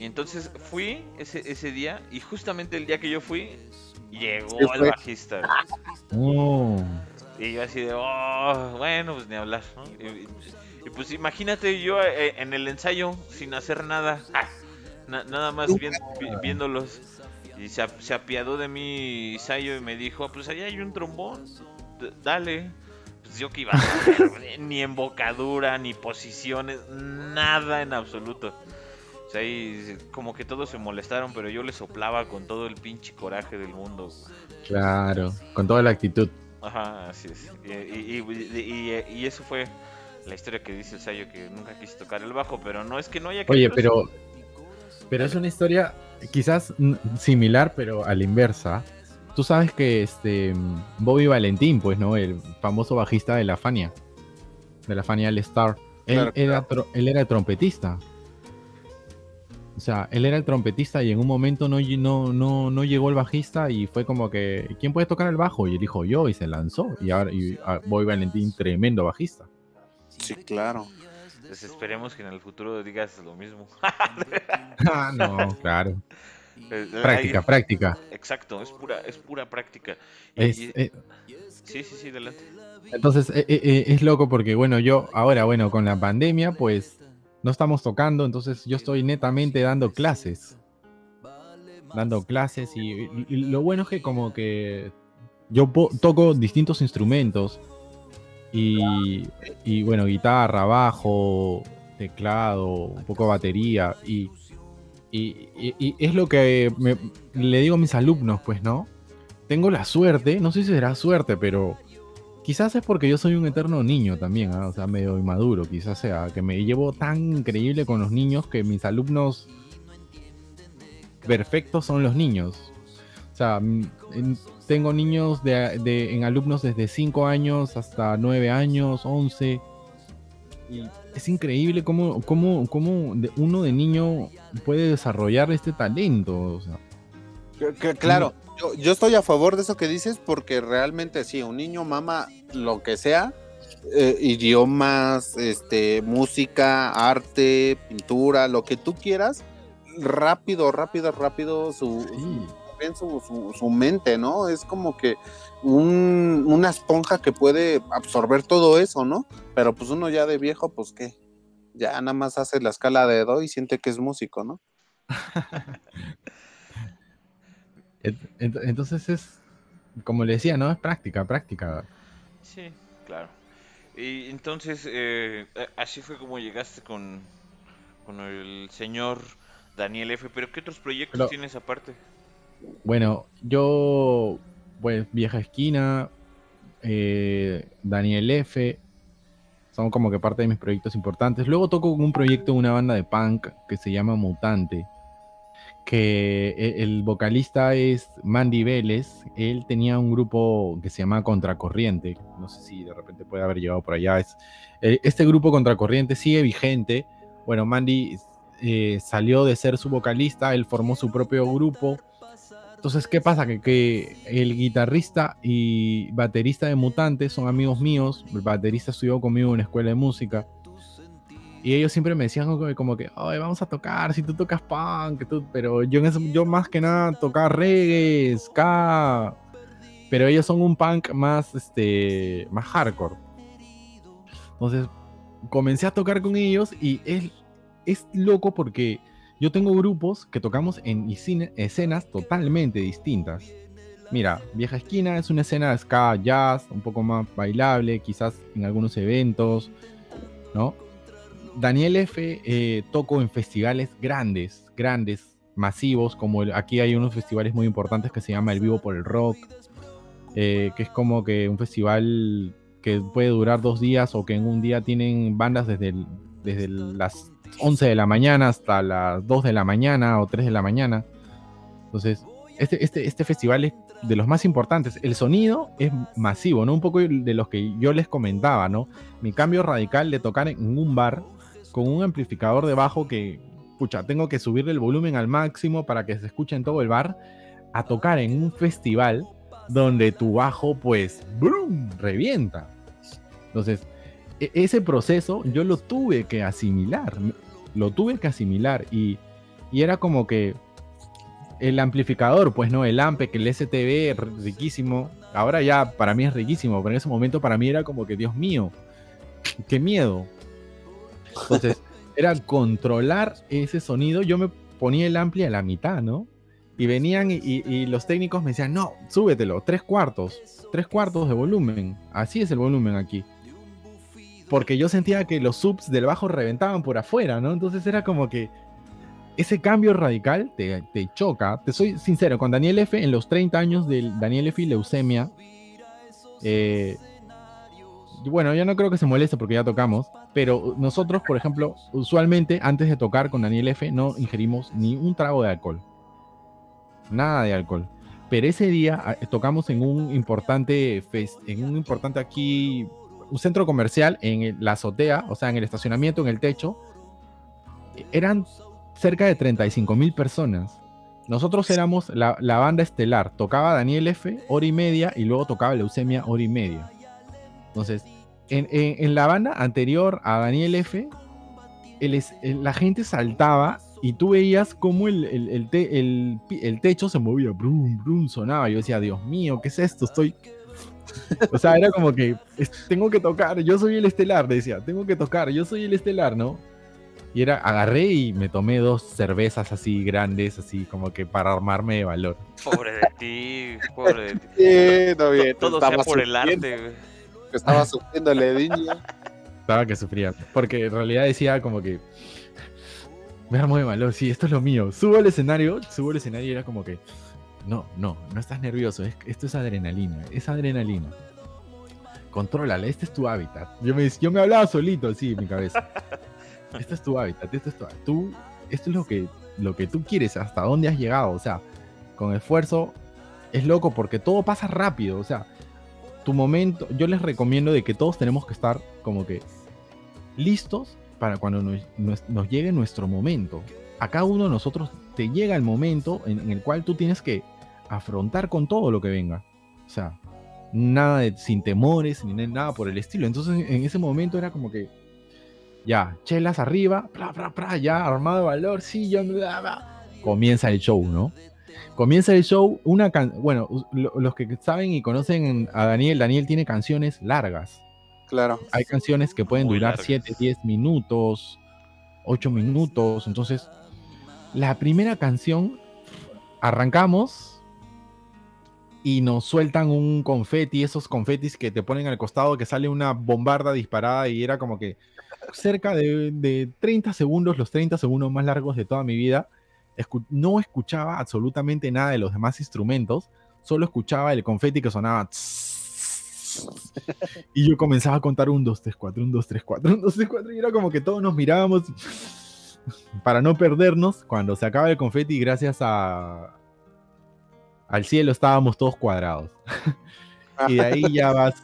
Y entonces fui ese, ese día, y justamente el día que yo fui, llegó ¿Qué el fue? bajista. Oh, Y yo así de, oh, bueno, pues ni hablar. ¿no? Y, y pues imagínate yo eh, en el ensayo sin hacer nada, ah, na- nada más vi- viéndolos. Y se, ap- se apiadó de mí Isayo y me dijo, pues allá hay un trombón, dale. Pues yo que iba a (laughs) saber, ni embocadura, ni posiciones, nada en absoluto. Sea, ahí como que todos se molestaron, pero yo le soplaba con todo el pinche coraje del mundo. claro. Con toda la actitud. Ajá, así es. Y, y- y- y- y eso fue la historia que dice el Sayo, que nunca quise tocar el bajo, pero no es que no haya Oye, querido, pero, pero es una historia quizás similar, pero a la inversa. Tú sabes que este Bobby Valentín, pues, ¿no? El famoso bajista de la Fania, de la Fania All Star. Él, Claro, Era, tro- él era trompetista. O sea, él era el trompetista y en un momento no, no, no, no llegó el bajista y fue como que, ¿quién puede tocar el bajo? Y él dijo yo y se lanzó. Y ahora y, ah, Bobby Valentín, tremendo bajista. Sí, claro. Pues esperemos que en el futuro digas lo mismo. (laughs) Ah, no, claro. Eh, eh, Práctica, ahí- práctica. Exacto, es pura, es pura práctica. Y- Es, y- eh, sí, sí, sí, adelante. Entonces eh, eh, es loco porque, bueno, yo ahora, bueno, con la pandemia, pues no estamos tocando, entonces yo estoy netamente dando clases. Dando clases y, lo bueno es que como que yo toco distintos instrumentos y, y, bueno, guitarra, bajo, teclado, un poco batería y, y- y- y es lo que me- le digo a mis alumnos, pues, ¿no? Tengo la suerte, no sé si será suerte, pero Quizás es porque yo soy un eterno niño también, ¿ah? o sea, medio inmaduro, quizás sea, que me llevo tan increíble con los niños que mis alumnos perfectos son los niños. O sea, en- tengo niños de, en alumnos desde 5 años hasta 9 años, 11. Y es increíble cómo, cómo, cómo uno de niño puede desarrollar este talento. Claro, yo, yo estoy a favor de eso que dices porque realmente sí, un niño mama lo que sea, eh, idiomas, este, música, arte, pintura, lo que tú quieras, rápido, rápido, rápido su, en su, su- su mente, ¿no? Es como que un- una esponja que puede absorber todo eso, ¿no? Pero pues uno ya de viejo, pues qué, ya nada más hace la escala de do y siente que es músico, ¿no? (laughs) Ent- ent- Entonces es, como le decía, no es práctica, práctica. Sí, claro. Y entonces, eh, así fue como llegaste con, con el señor Daniel F. Pero ¿qué otros proyectos tienes aparte? Bueno, yo, pues, Vieja Esquina, eh, Daniel F. Son como que parte de mis proyectos importantes. Luego toco un proyecto en una banda de punk que se llama Mutante. Que e, el vocalista es Mandy Vélez. Él tenía un grupo que se llama Contracorriente. No sé si de repente puede haber llegado por allá. Es, eh, este grupo Contracorriente sigue vigente. Bueno, Mandy eh, salió de ser su vocalista, él formó su propio grupo entonces, ¿qué pasa? Que, el guitarrista y baterista de Mutantes son amigos míos. El baterista estudió conmigo en una escuela de música. Y ellos siempre me decían como que, Ay, vamos a tocar, si tú tocas punk, pero yo, yo más que nada tocaba reggae, ska, pero ellos son un punk más, este, más hardcore. Entonces, comencé a tocar con ellos y es, es loco porque yo tengo grupos que tocamos en escenas totalmente distintas. Mira, Vieja Esquina es una escena de ska, jazz, un poco más bailable, quizás en algunos eventos, ¿no? Daniel F. Eh, toco en festivales grandes, grandes, masivos, como aquí hay unos festivales muy importantes que se llama El Vivo por el Rock, eh, que es como que un festival que puede durar dos días o que en un día tienen bandas desde, desde las 11 de la mañana hasta las 2 de la mañana o 3 de la mañana. Entonces, este, este, este festival es de los más importantes. El sonido es masivo, ¿no? Un poco de los que yo les comentaba, ¿no? Mi cambio radical de tocar en un bar con un amplificador de bajo que, pucha, tengo que subirle el volumen al máximo para que se escuche en todo el bar, a tocar en un festival donde tu bajo, pues, ¡brum! revienta. Entonces, e-, ese proceso yo lo tuve que asimilar, lo tuve que asimilar y, era como que el amplificador, pues no, el ampe, que el STB riquísimo, ahora ya para mí es riquísimo, pero en ese momento para mí era como que, Dios mío, qué miedo. Entonces, era controlar ese sonido, yo me ponía el ampli a la mitad, ¿no? Y venían y, los técnicos me decían, no, súbetelo, tres cuartos, tres cuartos de volumen, así es el volumen aquí porque yo sentía que los subs del bajo reventaban por afuera, ¿no? Entonces era como que ese cambio radical te, choca. Te soy sincero, con Daniel F, en los 30 años del Daniel F y leucemia, eh, bueno, yo no creo que se moleste porque ya tocamos, pero nosotros, por ejemplo, usualmente antes de tocar con Daniel F no ingerimos ni un trago de alcohol. Nada de alcohol. Pero ese día ah, tocamos en un importante en un importante aquí un centro comercial en la azotea, o sea, en el estacionamiento, en el techo, eran cerca de 35 mil personas. Nosotros éramos la, banda estelar. Tocaba Daniel F, hora y media, y luego tocaba Leucemia, hora y media. Entonces, en, la banda anterior a Daniel F, la gente saltaba y tú veías cómo el, el, techo se movía, brum, brum, sonaba. Yo decía, Dios mío, ¿qué es esto? Estoy o sea, era como que tengo que tocar, yo soy el estelar, decía, tengo que tocar, yo soy el estelar, ¿no? Y era, agarré y me tomé dos cervezas así grandes, así como que para armarme de valor. Pobre de ti, pobre de ti. (laughs) Sí, no bien, todo, sea por el arte. Estaba (laughs) sufriendo el edinio. Estaba que sufría, porque en realidad decía como que me armo de valor, sí, esto es lo mío. Subo al escenario, subo al escenario y era como que no, no, no estás nervioso. esto es adrenalina. Es adrenalina. Contrólala, este es tu hábitat. Yo me, yo me hablaba solito así en mi cabeza. (laughs) Este es tu hábitat, esto es tu tú, esto es lo que, lo que tú quieres, hasta dónde has llegado. O sea, con esfuerzo es loco porque todo pasa rápido. O sea, tu momento, yo les recomiendo de que todos tenemos que estar como que listos para cuando nos llegue nuestro momento. A cada uno de nosotros te llega el momento en, el cual tú tienes que afrontar con todo lo que venga. O sea, nada de, sin temores ni nada por el estilo. Entonces en ese momento era como que, ya, chelas arriba, ya, armado de valor, sí, yo, comienza el show, ¿no? Comienza el show, una bueno, los que saben y conocen a Daniel, Daniel tiene canciones largas. Claro. Hay canciones que pueden durar 7, 10 minutos, 8 minutos, entonces la primera canción, arrancamos y nos sueltan un confeti, esos confetis que te ponen al costado, que sale una bombarda disparada y era como que cerca de, de 30 segundos, los 30 segundos más largos de toda mi vida, no escuchaba absolutamente nada de los demás instrumentos, solo escuchaba el confeti que sonaba. (laughs) Y yo comenzaba a contar un 2, 3, 4, un 2, 3, 4, un 2, 3, 4, y era como que todos nos mirábamos (laughs) para no perdernos. Cuando se acaba el confeti, gracias a, al cielo estábamos todos cuadrados. (laughs) y ahí ya vas,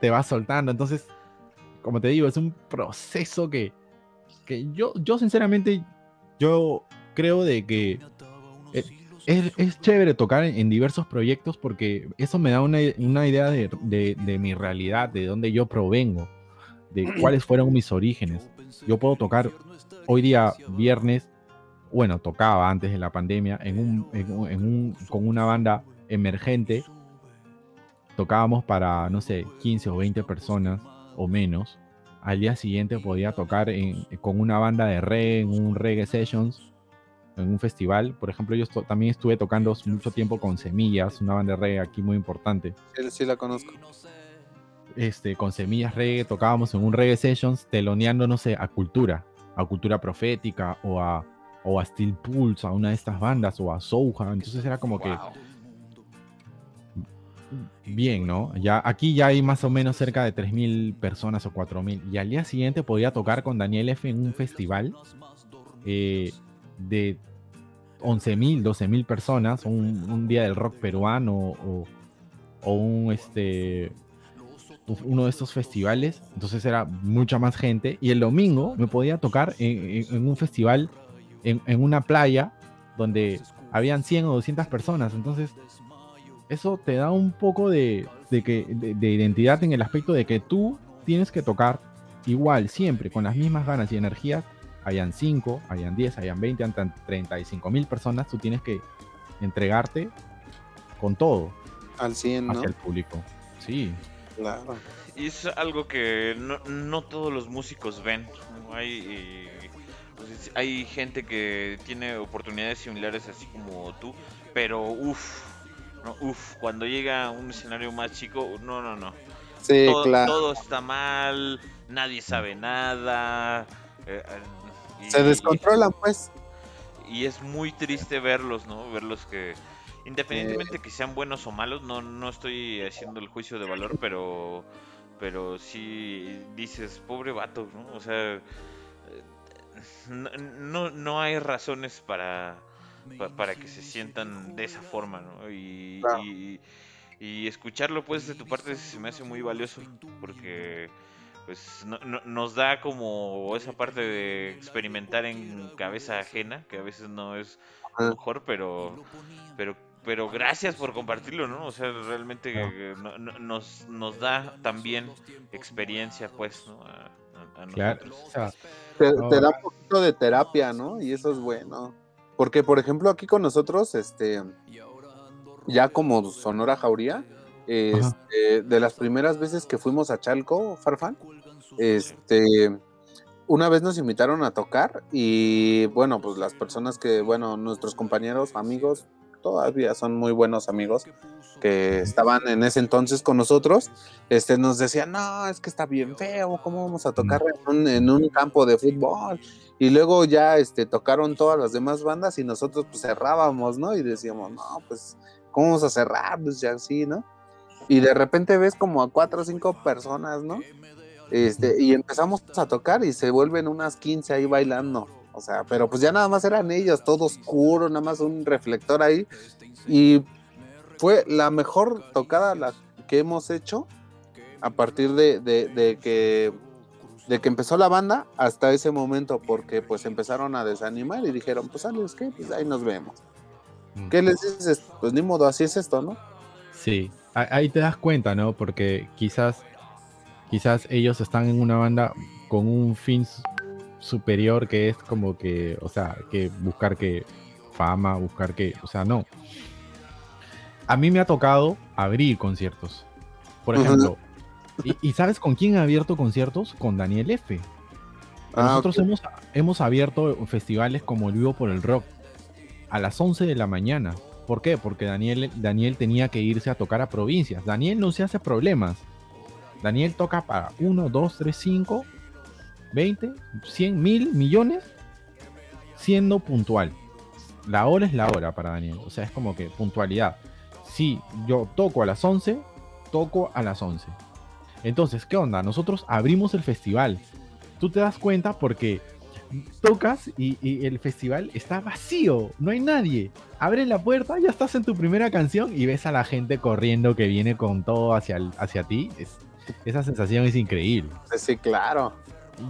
te vas soltando. Entonces, como te digo, es un proceso que, que yo, yo sinceramente, yo creo de que eh, es, es chévere tocar en, en diversos proyectos porque eso me da una, una idea de, de- de mi realidad, de dónde yo provengo, de (clears throat) cuáles fueron mis orígenes. Yo puedo tocar hoy día, viernes, bueno, tocaba antes de la pandemia, en un, en un- en un- con una banda emergente. Tocábamos para, no sé, 15 o 20 personas o menos. Al día siguiente podía tocar en- con una banda de reggae, en un reggae sessions, en un festival. Por ejemplo, yo estu- también estuve tocando mucho tiempo con Semillas, una banda de reggae aquí muy importante. Sí, sí la conozco. Este, con Semillas Reggae tocábamos en un reggae sessions teloneando, no sé, a Cultura, a Cultura Profética o a, o a Steel Pulse, a una de estas bandas, o a Souja. Entonces era como que bien, ¿no? Ya, aquí ya hay más o menos cerca de 3.000 personas o 4.000. Y al día siguiente podía tocar con Daniel F. en un festival eh, de 11.000, 12.000 personas, un, día del rock peruano o, un este uno de estos festivales, entonces era mucha más gente y el domingo me podía tocar en, un festival en, una playa donde habían 100 o 200 personas, entonces eso te da un poco de, de que, de identidad en el aspecto de que tú tienes que tocar igual, siempre, con las mismas ganas y energías, hayan 5, hayan 10, hayan 20, hayan 35 mil personas, tú tienes que entregarte con todo Al 100, ¿no? hacia el público. Sí, Claro. Y es algo que no, no todos los músicos ven. eh, pues, es- hay gente que tiene oportunidades similares así como tú, pero uff, no, uf, cuando llega a un escenario más chico, no, no, no. Sí, todo, claro. todo está mal, nadie sabe nada. eh, y- Se descontrolan, pues. y es muy triste verlos, ¿no? Verlos que, independientemente que sean buenos o malos, no, no estoy haciendo el juicio de valor, pero, pero sí dices, pobre vato, ¿no? O sea, eh, no, no, no hay razones para, pa- para que se sientan de esa forma, ¿no? Y, Claro. y, y escucharlo, pues, de tu parte se me hace muy valioso, porque pues no- no- nos da como esa parte de experimentar en cabeza ajena, que a veces no es mejor, pero pero pero gracias por compartirlo, ¿no? O sea, realmente eh, no- no- nos, nos da también experiencia, pues, ¿no? A, a- a claro. nosotros. O sea, Te, No. te da un poquito de terapia, ¿no? Y eso es bueno. Porque, por ejemplo, aquí con nosotros, este, ya como Sonora Jauría, este, de las primeras veces que fuimos a Chalco, Farfán, este, una vez nos invitaron a tocar y bueno, pues las personas que, bueno, nuestros compañeros, amigos, todavía son muy buenos amigos que estaban en ese entonces con nosotros, este, nos decían, no, es que está bien feo, ¿cómo vamos a tocar en un, en un campo de fútbol? Y luego ya este, tocaron todas las demás bandas y nosotros pues cerrábamos, ¿no? Y decíamos, no, pues, ¿cómo vamos a cerrar? Pues ya así, ¿no? Y de repente ves como a cuatro o cinco personas, ¿no? Este, y empezamos a tocar y se vuelven unas 15 ahí bailando. O sea, pero pues ya nada más eran ellos, todo oscuro, nada más un reflector ahí. Y fue la mejor tocada la que hemos hecho a partir de, de- de que de que empezó la banda hasta ese momento, porque pues empezaron a desanimar y dijeron, pues ¿sabes qué? Pues ahí nos vemos. Mm. ¿Qué les dices? Pues ni modo, así es esto, ¿no? Sí, ahí te das cuenta, ¿no? Porque quizás, quizás ellos están en una banda con un fin superior que es como que, o sea, que buscar que fama, buscar que, o sea, no. A mí me ha tocado abrir conciertos. Por ejemplo, ¿y, y sabes con quién he abierto conciertos? Con Daniel F. Ah, Nosotros hemos, hemos abierto festivales como el Vivo por el Rock a las 11 de la mañana. ¿Por qué? Porque Daniel, Daniel tenía que irse a tocar a provincias. Daniel no se hace problemas. Daniel toca para 1, 2, 3, 5, 20, 100, mil, millones, siendo puntual. La hora es la hora para Daniel. O sea, es como que puntualidad. Si yo toco a las 11, toco a las 11. Entonces, ¿qué onda? Nosotros abrimos el festival. Tú te das cuenta porque tocas y, el festival está vacío, no hay nadie. Abres la puerta, ya estás en tu primera canción y ves a la gente corriendo que viene con todo hacia, hacia ti. esa sensación es increíble. Sí, claro.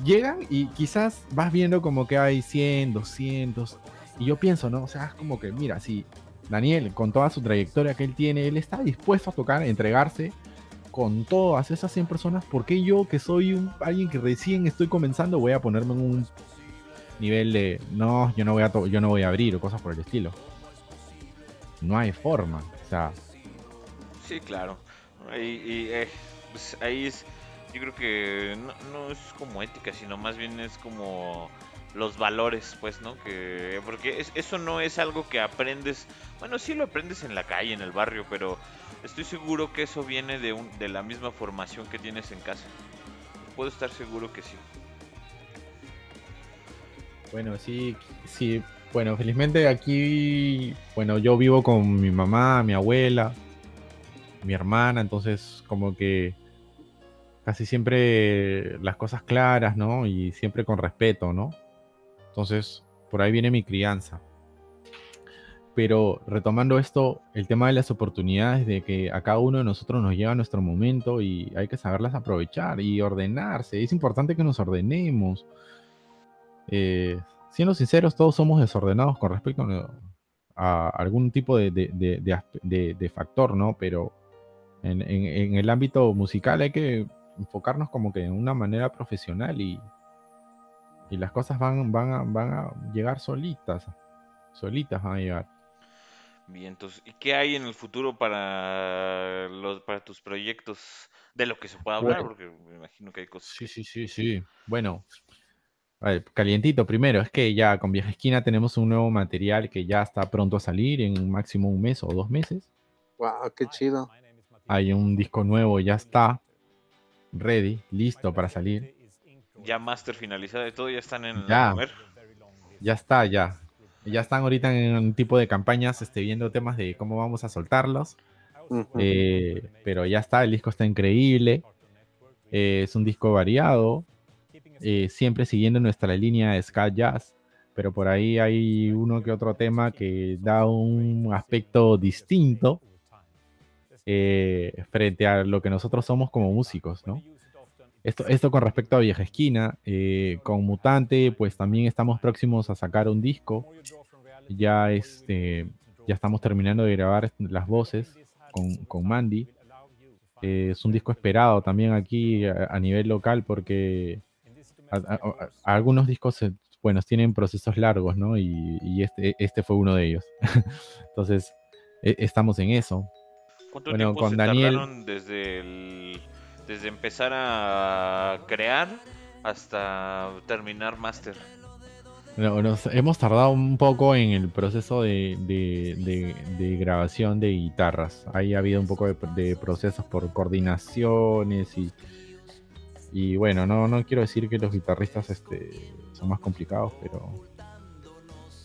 Llegan y quizás vas viendo como que hay 100, 200. Y yo pienso, ¿no? O sea, es como que, mira, si Daniel, con toda su trayectoria que él tiene, él está dispuesto a tocar, a entregarse con todas esas 100 personas, ¿por qué yo, que soy un, alguien que recién estoy comenzando, voy a ponerme en un nivel de no, yo no voy a yo no voy a abrir o cosas por el estilo. No hay forma, o sea. Sí, claro. Y, eh, pues ahí es, yo creo que no, es como ética, sino más bien es como los valores, pues, ¿no? Que porque eso no es algo que aprendes, bueno, sí lo aprendes en la calle, en el barrio, pero estoy seguro que eso viene de un, de la misma formación que tienes en casa. Puedo estar seguro que sí. Bueno, sí, sí. Bueno, felizmente aquí, bueno, yo vivo con mi mamá, mi abuela, mi hermana, entonces como que casi siempre las cosas claras, ¿no? Y siempre con respeto, ¿no? Entonces, por ahí viene mi crianza. Pero retomando esto, el tema de las oportunidades, de que a cada uno de nosotros nos llega nuestro momento y hay que saberlas aprovechar y ordenarse. Es importante que nos ordenemos eh, siendo sinceros, todos somos desordenados con respecto a, algún tipo de, factor, ¿no? Pero en, el ámbito musical hay que enfocarnos como que en una manera profesional y, y las cosas van, van, a, van a llegar solitas, solitas van a llegar. Bien, entonces, ¿y qué hay en el futuro para los para tus proyectos de lo que se pueda hablar? Porque me imagino que hay cosas. Sí, sí, sí, sí. Bueno, calientito primero, es que ya con Vieja Esquina tenemos un nuevo material que ya está pronto a salir en máximo un mes o dos meses. Wow, qué chido. Hay un disco nuevo, ya está ready, listo para salir. Ya master finalizado y todo, ya están en ya, Ya está, ya. Ya están ahorita en un tipo de campañas este, viendo temas de cómo vamos a soltarlos. Eh, pero ya está, el disco está increíble. Eh, es un disco variado. Eh, siempre siguiendo nuestra línea ska jazz, pero por ahí hay uno que otro tema que da un aspecto distinto eh, frente a lo que nosotros somos como músicos, ¿no? Esto, esto con respecto a Vieja Esquina, eh, con Mutante, pues también estamos próximos a sacar un disco. Ya, este, ya estamos terminando de grabar las voces con, con Mandy. es un disco esperado también aquí a nivel local porque algunos discos, eh, bueno, tienen procesos largos, ¿no? Y, este, este fue uno de ellos. (laughs) Entonces, e, estamos en eso. ¿Cuánto bueno, tiempo con se Daniel... desde, desde empezar a crear hasta terminar máster? nos hemos tardado un poco en el proceso de, de, grabación de guitarras. Ahí ha habido un poco de, procesos por coordinaciones y y bueno, no, no quiero decir que los guitarristas este, son más complicados, pero.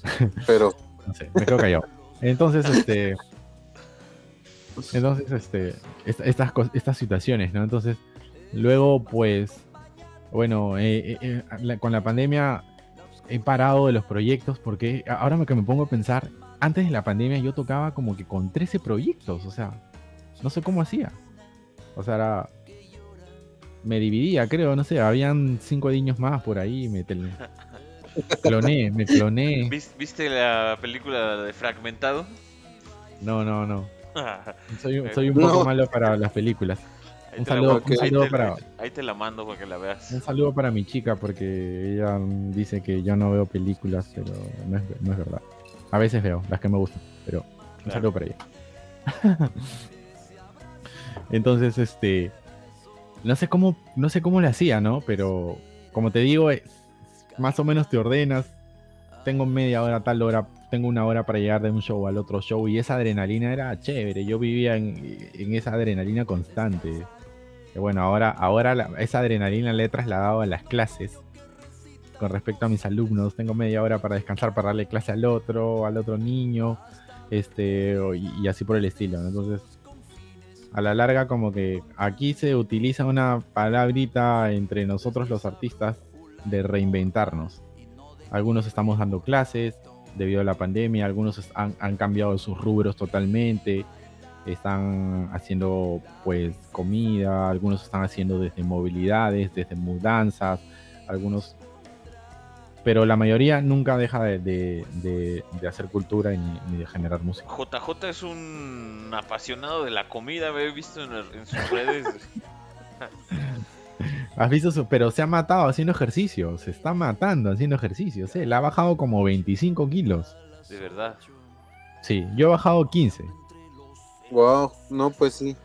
(laughs) Pero. no sé, me quedo callado. Entonces, este. Entonces, este. Estas, estas situaciones, ¿no? Entonces, luego, pues. Bueno, eh, eh, eh, con la pandemia he parado de los proyectos porque ahora que me pongo a pensar, antes de la pandemia yo tocaba como que con 13 proyectos, o sea, no sé cómo hacía. O sea, era me dividía, creo, no sé, habían cinco niños más por ahí, me cloné, me cloné. (laughs) ¿Viste la película de Fragmentado? No, no, no. soy, un (laughs) poco malo para las películas. un saludo, para. Ahí te la mando para que la veas. Un saludo para mi chica porque ella dice que yo no veo películas, pero no es, verdad. A veces veo las que me gustan, pero un saludo para ella. (laughs) Entonces, este no sé cómo, no sé cómo le hacía, ¿no? Pero como te digo, más o menos te ordenas. Tengo media hora, tal hora, tengo una hora para llegar de un show al otro show y esa adrenalina era chévere. Yo vivía en, esa adrenalina constante. Bueno, ahora, ahora la- esa adrenalina la he trasladado a las clases. Con respecto a mis alumnos, tengo media hora para descansar, para darle clase al otro, al otro niño, este, y, y así por el estilo. ¿no? Entonces, a la larga, como que aquí se utiliza una palabrita entre nosotros los artistas de reinventarnos. Algunos estamos dando clases debido a la pandemia, algunos han cambiado sus rubros totalmente, están haciendo pues comida, algunos están haciendo desde movilidades, desde mudanzas, algunos... Pero la mayoría nunca deja de, de- de- de hacer cultura ni, ni de generar música. JJ es un apasionado de la comida, me he visto en, en sus redes. (laughs) ¿Has visto su- Pero se ha matado haciendo ejercicio, se está matando haciendo ejercicio, ¿sí? Le ha bajado como 25 kilos. De verdad. Sí, yo he bajado 15. Wow, no, pues sí.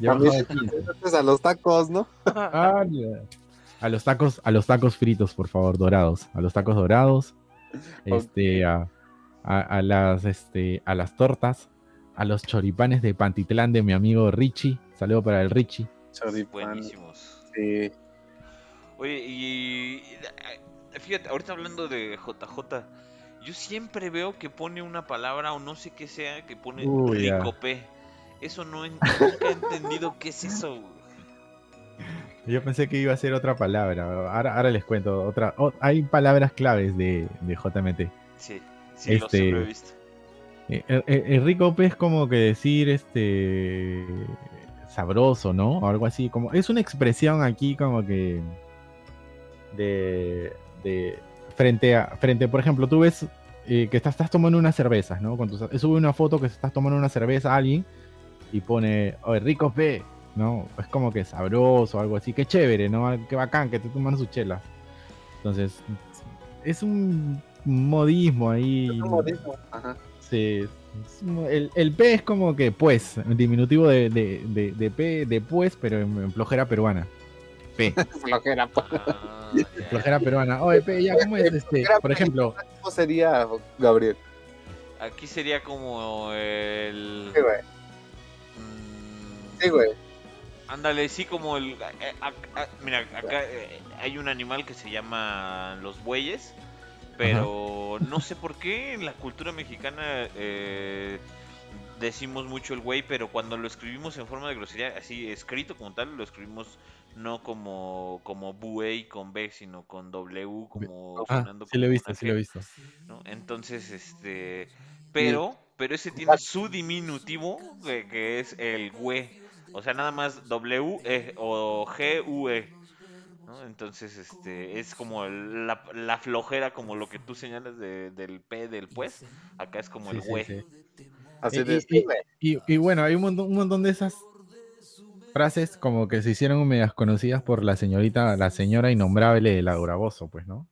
Yo A mí bajado sí 15. me metes a los tacos, ¿no? Ah, ya. A los tacos, a los tacos fritos, por favor, dorados. A los tacos dorados. Este, a, a- a las, este, a las tortas, a los choripanes de Pantitlán de mi amigo Richie. Saludo para el Richie. Buenísimos. Sí. Oye, y fíjate, ahorita hablando de JJ, yo siempre veo que pone una palabra o no sé qué sea, que pone Uy, ya. ricope. Eso no en- nunca he entendido qué es eso. Yo pensé que iba a ser otra palabra. Ahora, ahora les cuento otra. oh, hay palabras claves de, de JMT. Sí, sí, Este- lo he visto. Eh, El, el- el rico es como que decir este sabroso, ¿no? O algo así. Como, es una expresión aquí como que de, de frente a frente, por ejemplo, tú ves eh, que estás, estás tomando unas cervezas, ¿no? Tus- sube una foto que estás tomando una cerveza a alguien y pone, oye, rico P, ¿no? Es como que sabroso, algo así, qué chévere, ¿no? Qué bacán que te toman su chela. Entonces, es un modismo ahí. Es un modismo, Ajá. Sí, es un- el, el P es como que pues, diminutivo de, de, de, de P, de pues, pero en, en flojera peruana. P, (laughs) Flojera, pues. Ah, flojera peruana. Oye, P, ya, ¿cómo es este? Por ejemplo, ¿Cómo sería, Gabriel? Aquí sería como el... Sí, güey. mm, Sí, güey. Ándale, sí, como el... eh, ac- ac- mira, acá eh, hay un animal que se llama los bueyes, pero no sé por qué en la cultura mexicana eh, decimos mucho el güey, pero cuando lo escribimos en forma de grosería, así escrito como tal, lo escribimos no como, como buey con B, sino con W, como ah, sonando sí lo he visto, sí lo he visto. ¿no? Entonces, este, pero, pero ese tiene su diminutivo, que, que es el güey, o sea, nada más W -E, o G U E, ¿no? Entonces, este, es como el- la, la flojera, como lo que tú señalas de- del P del pues, acá es como Sí, el sí, güey. sí. Así Y- de y- sí, güey. Y, y bueno, hay un montón, un montón de esas frases como que se hicieron medias conocidas por la señorita, la señora innombrable de la Duraboso, pues, ¿no?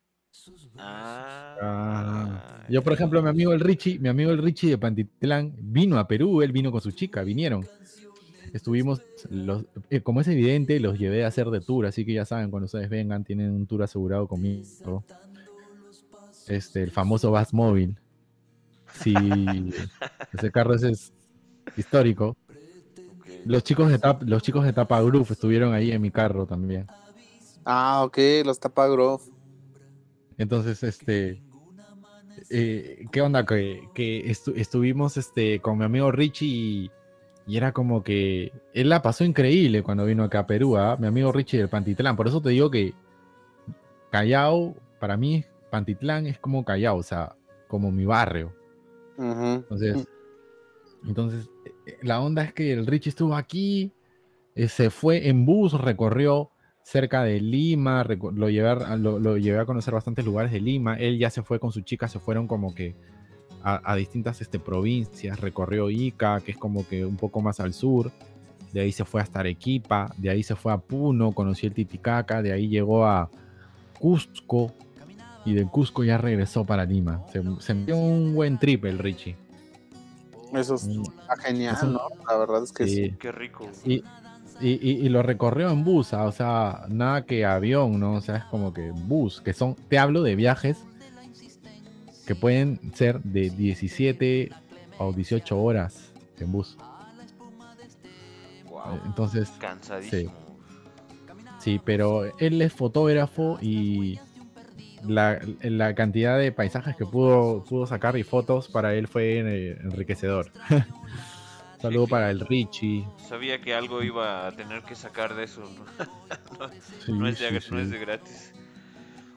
Ah, Ah, yo, por ejemplo, mi amigo el Richie, mi amigo el Richie de Pantitlán vino a Perú, él vino con su chica, vinieron. Estuvimos, los, eh, como es evidente, los llevé a hacer de tour, así que ya saben, cuando ustedes vengan, tienen un tour asegurado conmigo. Este, el famoso Bass Móvil. Sí, (laughs) ese carro ese es histórico. Los chicos de Tap, los chicos de Tapa Groove estuvieron ahí en mi carro también. Ah, ok, los Tapa. Entonces, este, eh, ¿qué onda? Que, que estu- estuvimos este, con mi amigo Richie y, y era como que él la pasó increíble cuando vino acá a Perú, ¿ah? mi amigo Richie del Pantitlán. Por eso te digo que Callao, para mí, Pantitlán es como Callao, o sea, como mi barrio. Entonces, entonces eh, la onda es que el Richie estuvo aquí, eh, se fue en bus, recorrió cerca de Lima, lo llevé, a, lo, lo llevé a conocer bastantes lugares de Lima. Él ya se fue con su chica, se fueron como que a, a distintas este, provincias, recorrió Ica, que es como que un poco más al sur. De ahí se fue hasta Arequipa, de ahí se fue a Puno, conoció el Titicaca, de ahí llegó a Cusco y del Cusco ya regresó para Lima. Se, se metió un buen trip el Richie. Eso es Mm, genial, Eso- ¿no? La verdad es que sí. Sí. Qué rico. Y, y, y- y lo recorrió en bus, o sea, nada que avión, ¿no? O sea, es como que bus, que son, te hablo de viajes que pueden ser de 17 o 18 horas en bus. Wow. Entonces, Cansadísimo. sí, pero él es fotógrafo y la, la cantidad de paisajes que pudo, pudo sacar y fotos para él fue eh, enriquecedor. (laughs) Saludo para el Richie. Sabía que algo iba a tener que sacar de eso. No, (laughs) Sí, no es, de, sí, no es de gratis.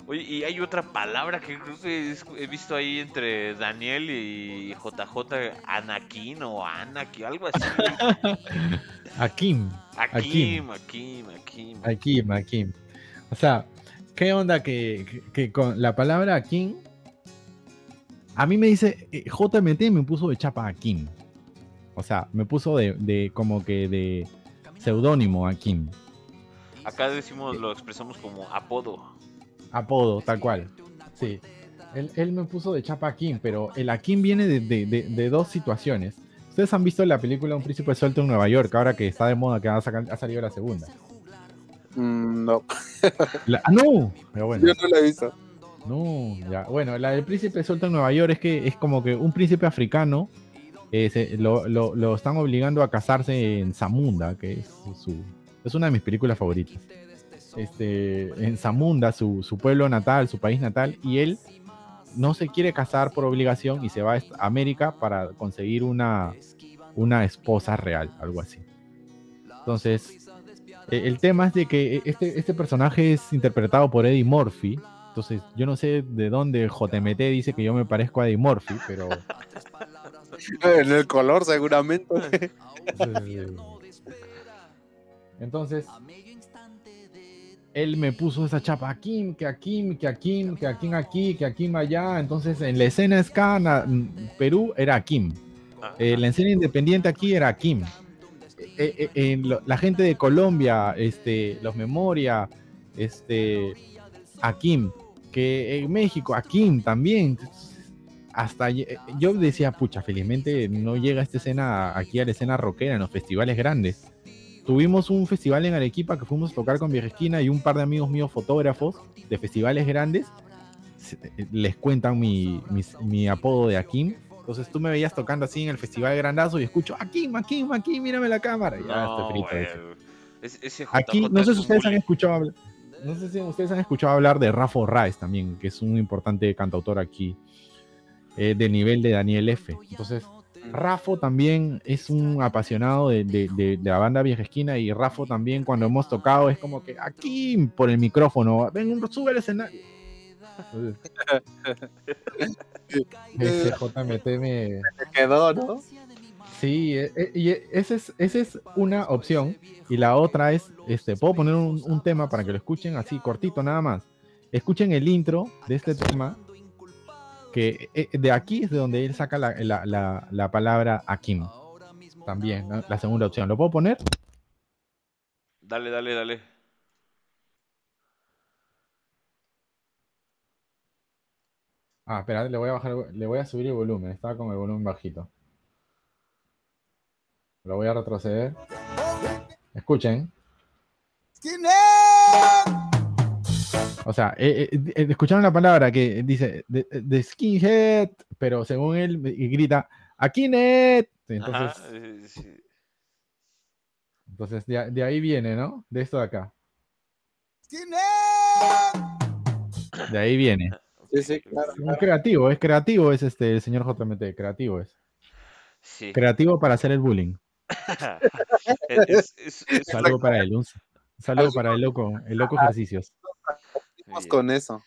Oye, y hay otra palabra que creo que he visto ahí entre Daniel y JJ, Anakin o Anakin, algo así. (laughs) Akim, Akim, Akim, Akim. Akim, Akim. O sea, ¿qué onda que, que- que con la palabra Akim? A mí me dice, eh, JMT me puso de chapa Akim. O sea, me puso de, de como que de seudónimo Akim. Acá decimos, lo expresamos como apodo. Apodo, tal cual. Sí. Él, él me puso de chapa Akim, pero el Akim viene de, de- de- de dos situaciones. Ustedes han visto la película Un príncipe suelto en Nueva York, ahora que está de moda, que ha, saca- ha salido la segunda. Mm, no, (laughs) La- ¡Ah, no! Pero bueno. yo no la he visto. No, ya. Bueno, la del príncipe suelto en Nueva York es que es como que un príncipe africano eh, se- lo, lo- lo están obligando a casarse en Zamunda, que es su es una de mis películas favoritas. Este, en Zamunda, su, su pueblo natal, su país natal, y él no se quiere casar por obligación y se va a América para conseguir una, una esposa real, algo así. Entonces, eh, el tema es de que este, este personaje es interpretado por Eddie Murphy. Entonces, yo no sé de dónde JMT dice que yo me parezco a Eddie Murphy, pero. (laughs) En el color, seguramente. (laughs) Entonces, él me puso esa chapa Akim, que Akim, que Akim, que Akim aquí, que Akim allá. Entonces, en la escena ska, na- Perú era Akim. Ah, Eh, la escena independiente aquí era Akim. Eh, eh, lo- la gente de Colombia, este, los Memoria, este, Akim, que en México, Akim también. Hasta yo decía, pucha, felizmente no llega esta escena aquí a la escena rockera en los festivales grandes. Tuvimos un festival en Arequipa que fuimos a tocar con Vieja Esquina y un par de amigos míos fotógrafos de festivales grandes eh, les cuentan mi, apodo de Akim. Entonces tú me veías tocando así en el festival grandazo y escucho Akim, Akim, Akim, mírame la cámara. Ya no, estoy frito. ese. Ese Aquí, no sé si ustedes han escuchado hablar, no sé si ustedes han escuchado hablar de Rafa Raes también, que es un importante cantautor aquí, eh, del nivel de Daniel F. Entonces, Rafo también es un apasionado de, de- de- de la banda Vieja Esquina y Rafo también cuando hemos tocado es como que aquí por el micrófono, ven, sube al escenario. (laughs) Ese JMT me, Se quedó, ¿no? Sí, e- e- y e- esa es, esa es una opción. Y la otra es, este, puedo poner un, un tema para que lo escuchen así, cortito nada más. Escuchen el intro de este tema, que eh, de aquí es de donde él saca la, la- la- la palabra Akim. También, ¿no? la segunda opción. ¿Lo puedo poner? Dale, dale, dale. Ah, espera, le voy a bajar, le voy a subir el volumen. Estaba con el volumen bajito. Lo voy a retroceder. Escuchen. O sea, eh, eh, eh, escucharon la palabra que dice de, de skinhead, pero según él grita Akinet. Entonces, Ajá, sí. entonces de, de ahí viene, ¿no? De esto de acá. De ahí viene. Sí, sí, claro. Un creativo, es creativo, es este el señor JMT, creativo es. Sí. Creativo para hacer el bullying. (laughs) Es- es- es- Saludo para él, un saludo para el loco, el loco ejercicios. Vamos con eso.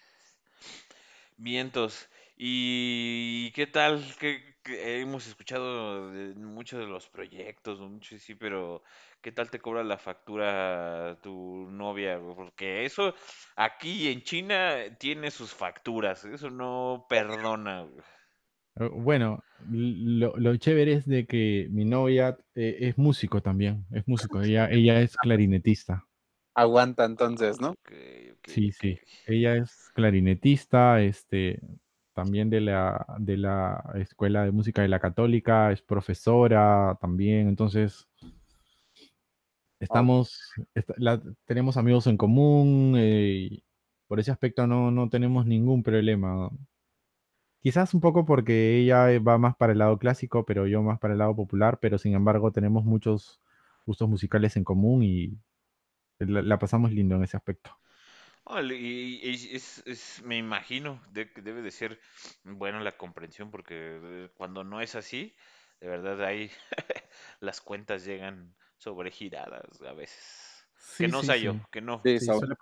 Vientos. ¿Y qué tal? ¿Qué, qué- hemos escuchado de muchos de los proyectos, mucho sí, pero ¿qué tal te cobra la factura tu novia? Porque eso aquí en China tiene sus facturas, eso no perdona. Eh, Bueno, lo, lo chévere es de que mi novia eh, es músico también, es músico, (laughs) ella, ella es clarinetista. Aguanta entonces, ¿no? Ok, ok, Sí, sí. Ella es clarinetista, este, también de la, de la Escuela de Música de la Católica, es profesora también, entonces estamos, esta- la- tenemos amigos en común, eh, y por ese aspecto no, no tenemos ningún problema. Quizás un poco porque ella eh, va más para el lado clásico, pero yo más para el lado popular, pero sin embargo tenemos muchos gustos musicales en común y la, la pasamos lindo en ese aspecto. Y, y es, es- me imagino de que debe de ser bueno la comprensión, porque eh, cuando no es así, de verdad ahí (laughs) las cuentas llegan sobregiradas a veces. Que no sí, sea yo, que no. Sí, Sí, sobre- suele,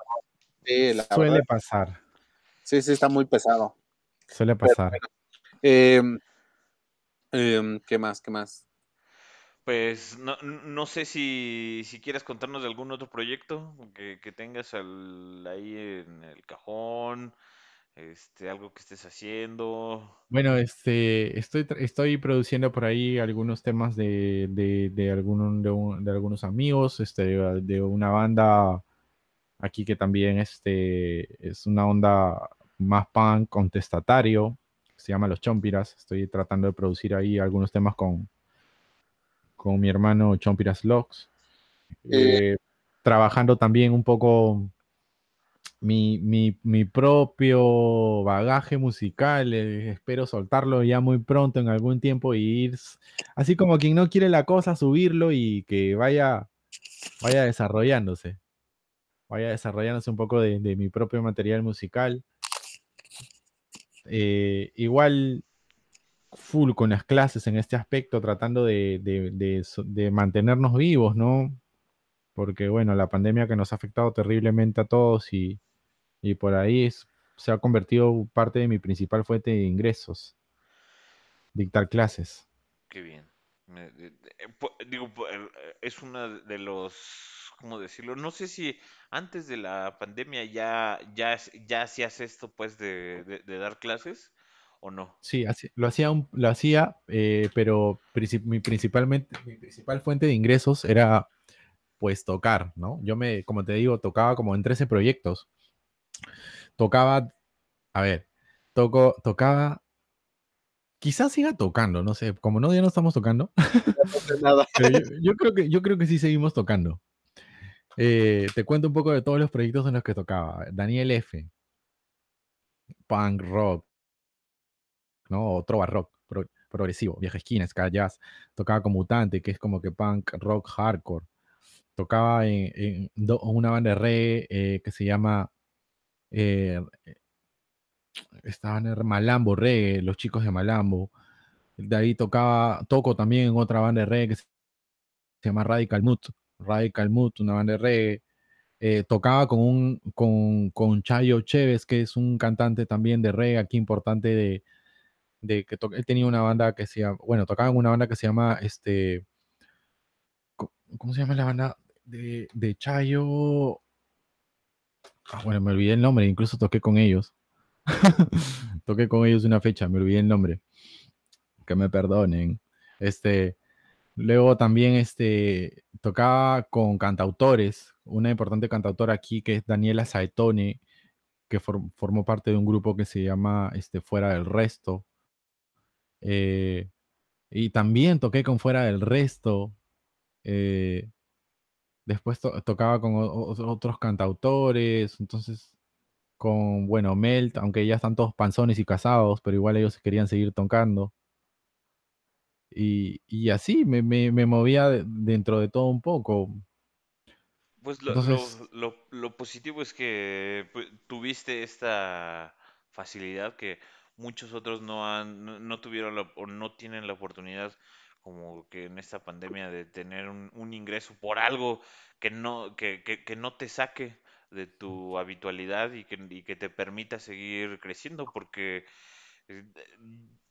sí, la suele verdad, pasar, sí, sí, está muy pesado. suele Pero pasar. bueno, em, em, ¿qué más? ¿Qué más? Pues no, no sé si, si quieres contarnos de algún otro proyecto que, que tengas al- ahí en el cajón, este, algo que estés haciendo. Bueno, este, estoy, estoy produciendo por ahí algunos temas de, de, de, alguno- de, de algunos amigos, este, de una banda aquí que también este, es una onda más punk contestatario, se llama Los Chompiras. Estoy tratando de producir ahí algunos temas con, con mi hermano Chompiras Logs. Eh, Eh, trabajando también un poco mi, mi, mi propio bagaje musical. eh, espero soltarlo ya muy pronto en algún tiempo y ir, así como quien no quiere la cosa, subirlo y que vaya, vaya desarrollándose. Vaya desarrollándose un poco de, de mi propio material musical. Eh, igual full con las clases en este aspecto, tratando de, de- de mantenernos vivos, ¿no? Porque bueno, la pandemia que nos ha afectado terriblemente a todos y, y por ahí se ha convertido parte de mi principal fuente de ingresos, dictar clases. Qué bien. Eh, digo, eh, es una de los, ¿cómo decirlo? No sé si antes de la pandemia ya, ya, ya hacías esto, pues, de dar clases o no. Sí, así- lo hacía, un- lo hacía eh, pero princip- mi, principalmente, mi principal fuente de ingresos era pues tocar, ¿no? Yo me, como te digo, tocaba como en 13 proyectos. Tocaba, a ver, toco, tocaba, quizás siga tocando, no sé, como no, ya no estamos tocando, (laughs) no nada. (laughs) pero yo, yo creo que, yo creo que sí seguimos tocando. Eh, te cuento un poco de todos los proyectos en los que tocaba. Daniel F., punk rock, ¿no? O trova rock, pro- progresivo, vieja esquina, ska jazz. Tocaba con Mutante, que es como que punk rock hardcore. Tocaba en, una banda de reggae eh, que se llama eh, estaban en Malambo Reggae, los chicos de Malambo. De ahí tocaba, toco también en otra banda de reggae que se llama Radical Mood. Radical Mood, una banda de reggae. Eh, tocaba con un con, con Chayo Chévez, que es un cantante también de reggae aquí importante de, de que él tenía una banda que se llama, bueno, tocaba en una banda que se llama este, ¿cómo se llama la banda? De, de Chayo. Ah, bueno, me olvidé el nombre, incluso toqué con ellos. (laughs) toqué con ellos una fecha, me olvidé el nombre. que me perdonen. Este, luego también este, tocaba con cantautores, una importante cantautora aquí que es Daniela Saetone, que for- formó parte de un grupo que se llama este, Fuera del Resto. Eh, y también toqué con Fuera del Resto. eh, después to- tocaba con otros cantautores, entonces con, bueno, Melt, aunque ya están todos panzones y casados, pero igual ellos querían seguir tocando. Y, y así me, me, me movía de- dentro de todo un poco. Pues lo, Entonces, lo, lo, lo positivo es que pues, tuviste esta facilidad que muchos otros no han, no, no tuvieron la- o no tienen la oportunidad como que en esta pandemia de tener un, un ingreso por algo que no, que, que, que no te saque de tu habitualidad y que, y que te permita seguir creciendo, porque eh,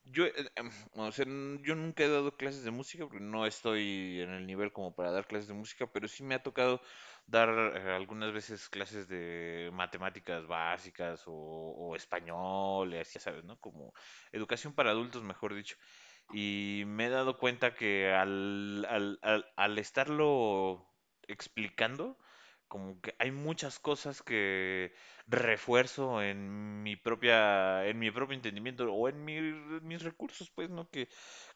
yo, eh, em, o sea, yo nunca he dado clases de música porque no estoy en el nivel como para dar clases de música, pero sí me ha tocado dar eh, algunas veces clases de matemáticas básicas o, o español, y ¿sabes? ¿no? Como educación para adultos, mejor dicho. Y me he dado cuenta que al, al, al, al estarlo explicando, como que hay muchas cosas que refuerzo en mi propia, en mi propio entendimiento o en mi- mis recursos, pues, ¿no? Que,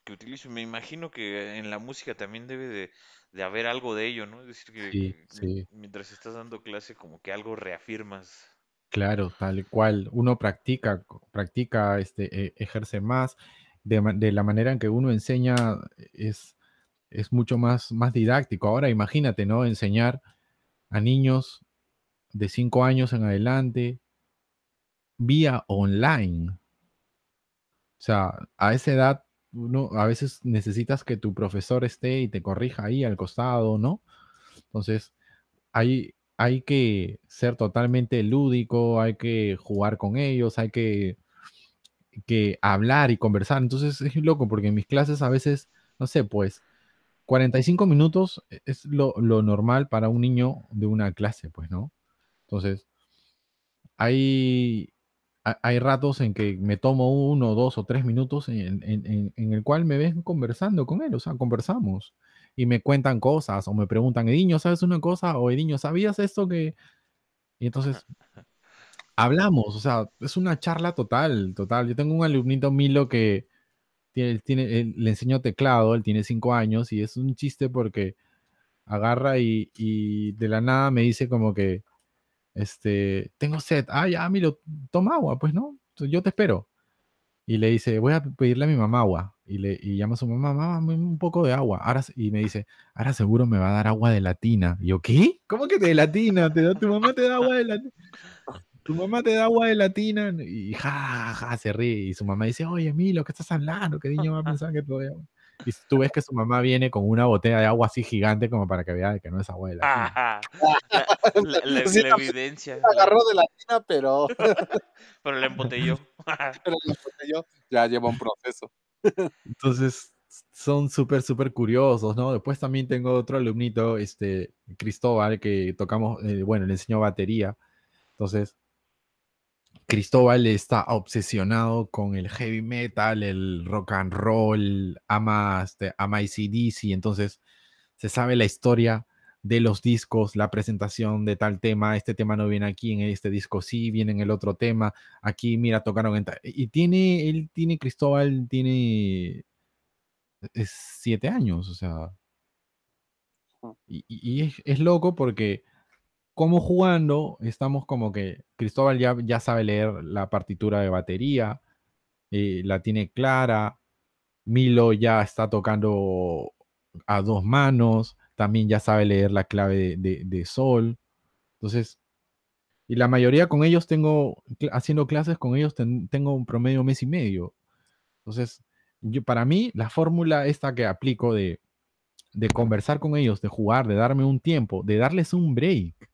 que utilizo. Me imagino que en la música también debe de, de haber algo de ello, ¿no? Es decir, que, sí, que mi- sí. mientras estás dando clase, como que algo reafirmas. Claro, tal cual. Uno practica, co- practica, este, e- ejerce más. De, ma- de la manera en que uno enseña es, es mucho más, más didáctico. Ahora imagínate, ¿no? Enseñar a niños de 5 años en adelante vía online. O sea, a esa edad, uno a veces necesitas que tu profesor esté y te corrija ahí al costado, ¿no? Entonces, hay, hay que ser totalmente lúdico, hay que jugar con ellos, hay que, que hablar y conversar. Entonces, es loco porque en mis clases a veces, no sé, pues 45 minutos e- es lo, lo normal para un niño de una clase, pues, ¿no? Entonces, hay, ha- hay ratos en que me tomo uno, dos o tres minutos en, en- en- en el cual me ven conversando con él, o sea, conversamos y me cuentan cosas o me preguntan, Ediño, ¿sabes una cosa? O Ediño, ¿sabías esto que...? Y entonces (laughs) hablamos, o sea, es una charla total, total. Yo tengo un alumnito Milo que tiene, tiene, le enseño teclado, él tiene cinco años y es un chiste porque agarra y, de la nada me dice como que, este, tengo sed, ah, ya, Milo, toma agua, pues no, yo te espero. Y le dice, voy a pedirle a mi mamá agua. Y, le, llama a su mamá, mamá, un poco de agua. Ahora, y me dice, ahora seguro me va a dar agua de latina. Y yo, ¿qué? ¿Cómo que de latina? ¿Te da, ¿Tu mamá te da agua de latina? Tu mamá te da agua de latina. Y ja, ja, se ríe. Y su mamá dice, oye, Milo, ¿qué estás hablando? ¿Qué niño va a pensar que agua? Y tú ves que su mamá viene con una botella de agua así gigante como para que vea que no es agua de latina. Ajá. La, la- la- Sí, la también evidencia. la- (laughs) agarró de la tina, pero, (laughs) pero la embotelló. (laughs) pero la botelló. ya lleva un proceso. Entonces, son súper, súper curiosos, ¿no? Después también tengo otro alumnito, este, Cristóbal, que tocamos, eh, bueno, le enseñó batería. Entonces, Cristóbal está obsesionado con el heavy metal, el rock and roll, ama, este, ama AC/DC, entonces se sabe la historia de los discos, la presentación de tal tema, este tema no viene aquí, en este disco sí, viene en el otro tema, aquí mira, tocaron en tal- Y tiene, él tiene, Cristóbal tiene es siete años, o sea, y, y- y es, es loco porque como jugando, estamos como que Cristóbal ya, ya sabe leer la partitura de batería, eh, la tiene clara, Milo ya está tocando a dos manos, también ya sabe leer la clave de, de- sol, entonces, y la mayoría con ellos tengo, haciendo clases con ellos ten- tengo un promedio mes y medio, entonces, yo, para mí, la fórmula esta que aplico de de conversar con ellos, de jugar, de darme un tiempo, de darles un break,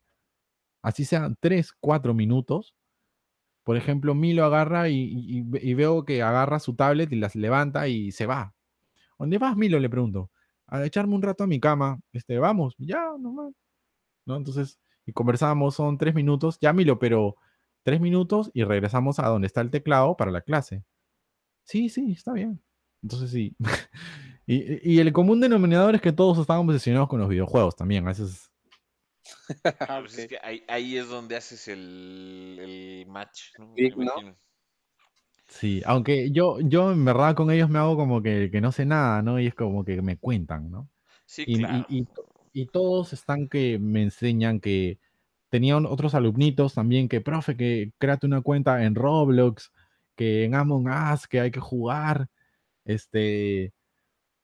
así sean tres, cuatro minutos. Por ejemplo, Milo agarra y, y- y ve- y veo que agarra su tablet y las levanta y se va. ¿Dónde vas, Milo? Le pregunto. A echarme un rato a mi cama. Este, vamos, ya, nomás. ¿No? Entonces, y conversamos, son tres minutos. Ya, Milo, pero tres minutos y regresamos a donde está el teclado para la clase. Sí, sí, está bien. Entonces sí. (laughs) Y, el común denominador es que todos estábamos obsesionados con los videojuegos también. A veces Ah, pues es Ok. que ahí, ahí es donde haces el, el match, ¿no? Sí, aunque yo, yo en verdad con ellos me hago como que, que no sé nada, ¿no? Y es como que me cuentan, ¿no? Sí, Y, claro. y y todos están que me enseñan que tenían otros alumnitos también que, profe, que créate una cuenta en Roblox, que en Among Us, que hay que jugar. Este,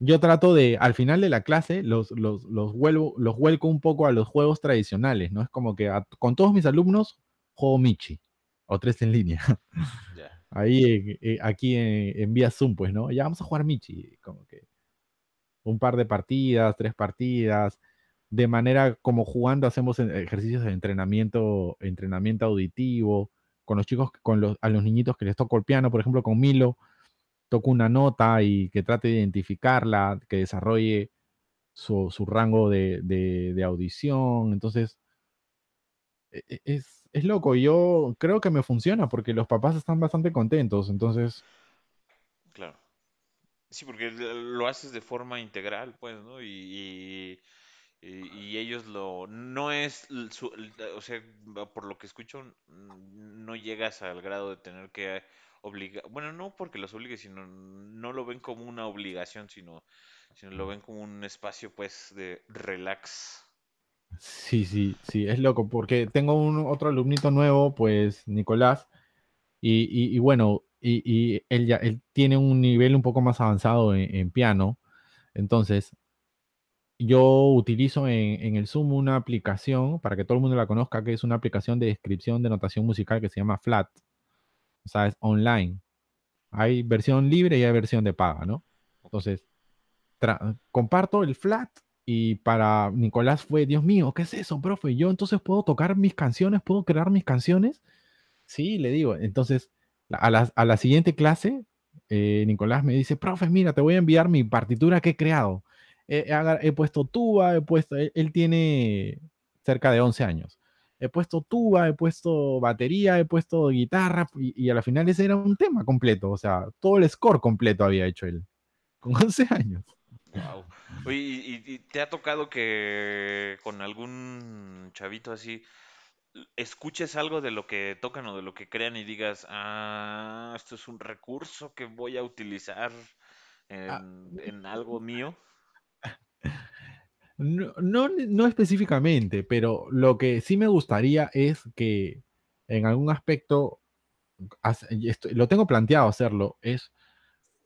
yo trato de, al final de la clase, los, los, los, vuelvo, los vuelco un poco a los juegos tradicionales, ¿no? Es como que a- con todos mis alumnos juego Michi o tres en línea. (laughs) Ahí, eh, eh, aquí en, en vía Zoom, pues, ¿no? Ya vamos a jugar Michi, como que un par de partidas, tres partidas, de manera como jugando hacemos ejercicios de entrenamiento, entrenamiento auditivo, con los chicos, con los, a los niñitos que les toco el piano, por ejemplo, con Milo, toco una nota y que trate de identificarla, que desarrolle su, rango de, audición, entonces e- e- es, es loco, yo creo que me funciona porque los papás están bastante contentos, entonces... Claro. Sí, porque lo haces de forma integral, pues, ¿no? Y, y, y- ellos lo... No es... o sea, por lo que escucho, no llegas al grado de tener que obligar... Bueno, no porque los obligues, sino no lo ven como una obligación, sino, sino lo ven como un espacio, pues, de relax. Sí, sí, sí, es loco, porque tengo un otro alumnito nuevo, pues Nicolás, y, y- bueno, y, y él ya él tiene un nivel un poco más avanzado en, en piano, entonces yo utilizo en, en el Zoom una aplicación, para que todo el mundo la conozca, que es una aplicación de descripción de notación musical que se llama Flat, o sea, es online. Hay versión libre y hay versión de paga, ¿no? Entonces, comparto el flat y para Nicolás fue, Dios mío, ¿qué es eso, profe? Yo entonces puedo tocar mis canciones, puedo crear mis canciones. Sí, le digo. Entonces, a la, a la siguiente clase, eh, Nicolás me dice, profe, mira, te voy a enviar mi partitura que he creado. He, he agar- he puesto tuba, he puesto, él, él tiene cerca de 11 años. He puesto tuba, he puesto batería, he puesto guitarra y, y a la final ese era un tema completo, o sea, todo el score completo había hecho él, (laughs) con 11 años. Wow. Oye, ¿y, te ha tocado que con algún chavito así escuches algo de lo que tocan o de lo que crean y digas, ah, esto es un recurso que voy a utilizar Ah, en, en algo mío? No, no, específicamente, pero lo que sí me gustaría es que en algún aspecto, lo tengo planteado hacerlo, es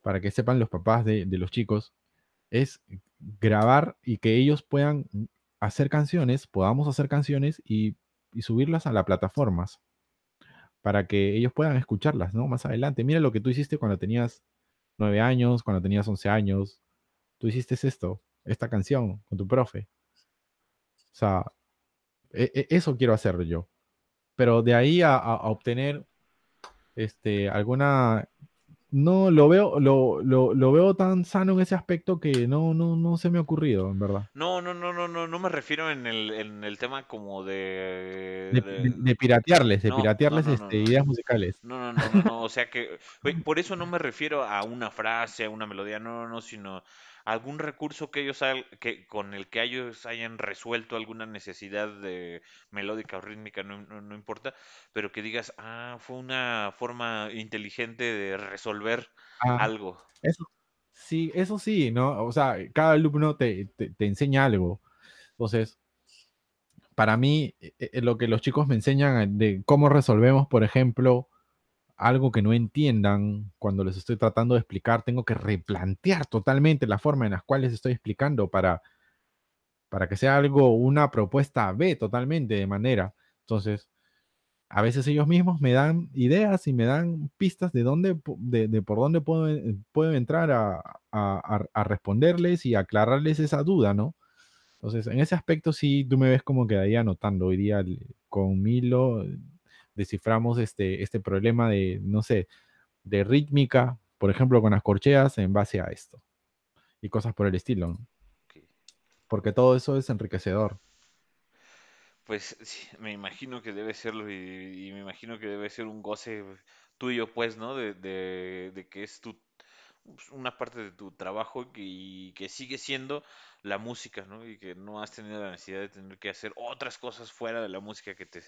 para que sepan los papás de, los chicos, es grabar y que ellos puedan hacer canciones, podamos hacer canciones y, y subirlas a las plataformas para que ellos puedan escucharlas, ¿no? Más adelante. Mira lo que tú hiciste cuando tenías nueve años, cuando tenías once años. Tú hiciste esto, esta canción con tu profe. O sea, e- e- eso quiero hacer yo. Pero de ahí a, obtener este, alguna... No, lo veo, lo, lo, lo veo tan sano en ese aspecto que no, no, no se me ha ocurrido, en verdad. No, no, no, no, no, no me refiero en el, en el tema como De, de, de- de- de piratearles, de No, piratearles no, no, este, ideas musicales. No, no, no, no, no, o sea que, (laughs) por eso no me refiero a una frase, a una melodía, no, no, no, sino algún recurso que ellos hay- que con el que ellos hayan resuelto alguna necesidad de melódica o rítmica, no, no, no importa, pero que digas, ah, fue una forma inteligente de resolver Ah, algo. eso sí, eso sí, ¿no? O sea, cada alumno te, te, te enseña algo. Entonces, para mí, eh, eh, lo que los chicos me enseñan de cómo resolvemos, por ejemplo, algo que no entiendan cuando les estoy tratando de explicar, tengo que replantear totalmente la forma en la cual les estoy explicando para, para que sea algo, una propuesta B totalmente de manera. Entonces, a veces ellos mismos me dan ideas y me dan pistas de dónde, de, de por dónde puedo, eh, puedo entrar a, a- responderles y aclararles esa duda, ¿no? Entonces, en ese aspecto sí, tú me ves como que ahí anotando. Hoy día con Milo desciframos este, este problema de, no sé, de rítmica, por ejemplo, con las corcheas en base a esto y cosas por el estilo, ¿no? Porque todo eso es enriquecedor. Pues sí, me imagino que debe serlo y, y me imagino que debe ser un goce tuyo, pues, ¿no? De, de, de que es tu, una parte de tu trabajo que- y que sigue siendo la música, ¿no? Y que no has tenido la necesidad de tener que hacer otras cosas fuera de la música que te,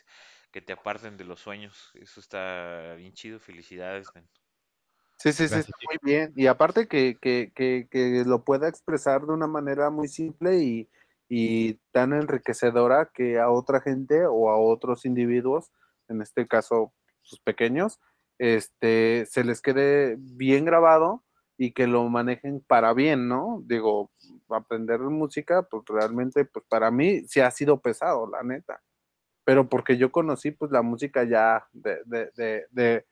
que te aparten de los sueños. Eso está bien chido, felicidades, man. Sí, sí, sí, está muy bien. Y aparte que, que, que, que lo pueda expresar de una manera muy simple y, y tan enriquecedora que a otra gente o a otros individuos, en este caso, sus pequeños, este, se les quede bien grabado y que lo manejen para bien, ¿no? Digo, aprender música, pues realmente, pues para mí sí ha sido pesado, la neta. Pero porque yo conocí, pues, la música ya de, de, de,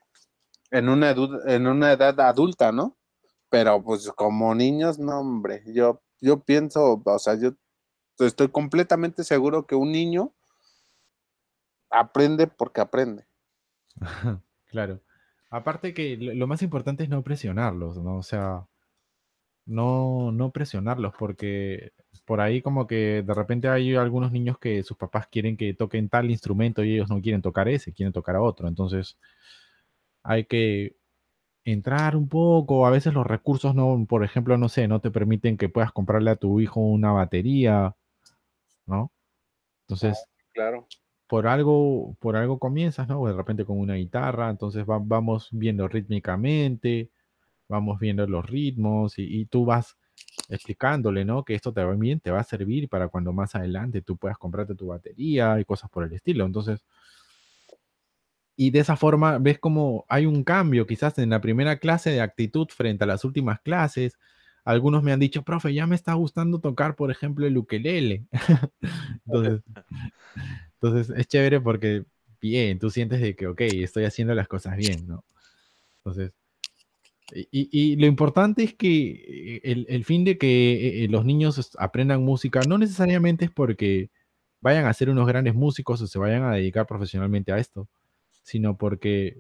en una, edu- en una edad adulta, ¿no? Pero pues como niños, no, hombre, yo, yo pienso, o sea, yo estoy completamente seguro que un niño aprende porque aprende. (laughs) Claro. Aparte que lo, más importante es no presionarlos, ¿no? O sea, no, no presionarlos porque por ahí como que de repente hay algunos niños que sus papás quieren que toquen tal instrumento y ellos no quieren tocar ese, quieren tocar a otro. Entonces hay que entrar un poco, a veces los recursos no, por ejemplo, no sé, no te permiten que puedas comprarle a tu hijo una batería, ¿no? Entonces, Claro. Por algo, por algo comienzas, ¿no? De repente con una guitarra, entonces va- vamos viendo rítmicamente, vamos viendo los ritmos y, tú vas explicándole, ¿no? Que esto bien, te va a servir para cuando más adelante tú puedas comprarte tu batería y cosas por el estilo. Entonces, y de esa forma ves como hay un cambio quizás en la primera clase de actitud frente a las últimas clases. Algunos me han dicho, profe, ya me está gustando tocar, por ejemplo, el ukelele. (laughs) entonces, entonces, es chévere porque, bien, tú sientes de que, ok, estoy haciendo las cosas bien, ¿no? Entonces, y, y lo importante es que el, el fin de que eh, los niños aprendan música no necesariamente es porque vayan a ser unos grandes músicos o se vayan a dedicar profesionalmente a esto, sino porque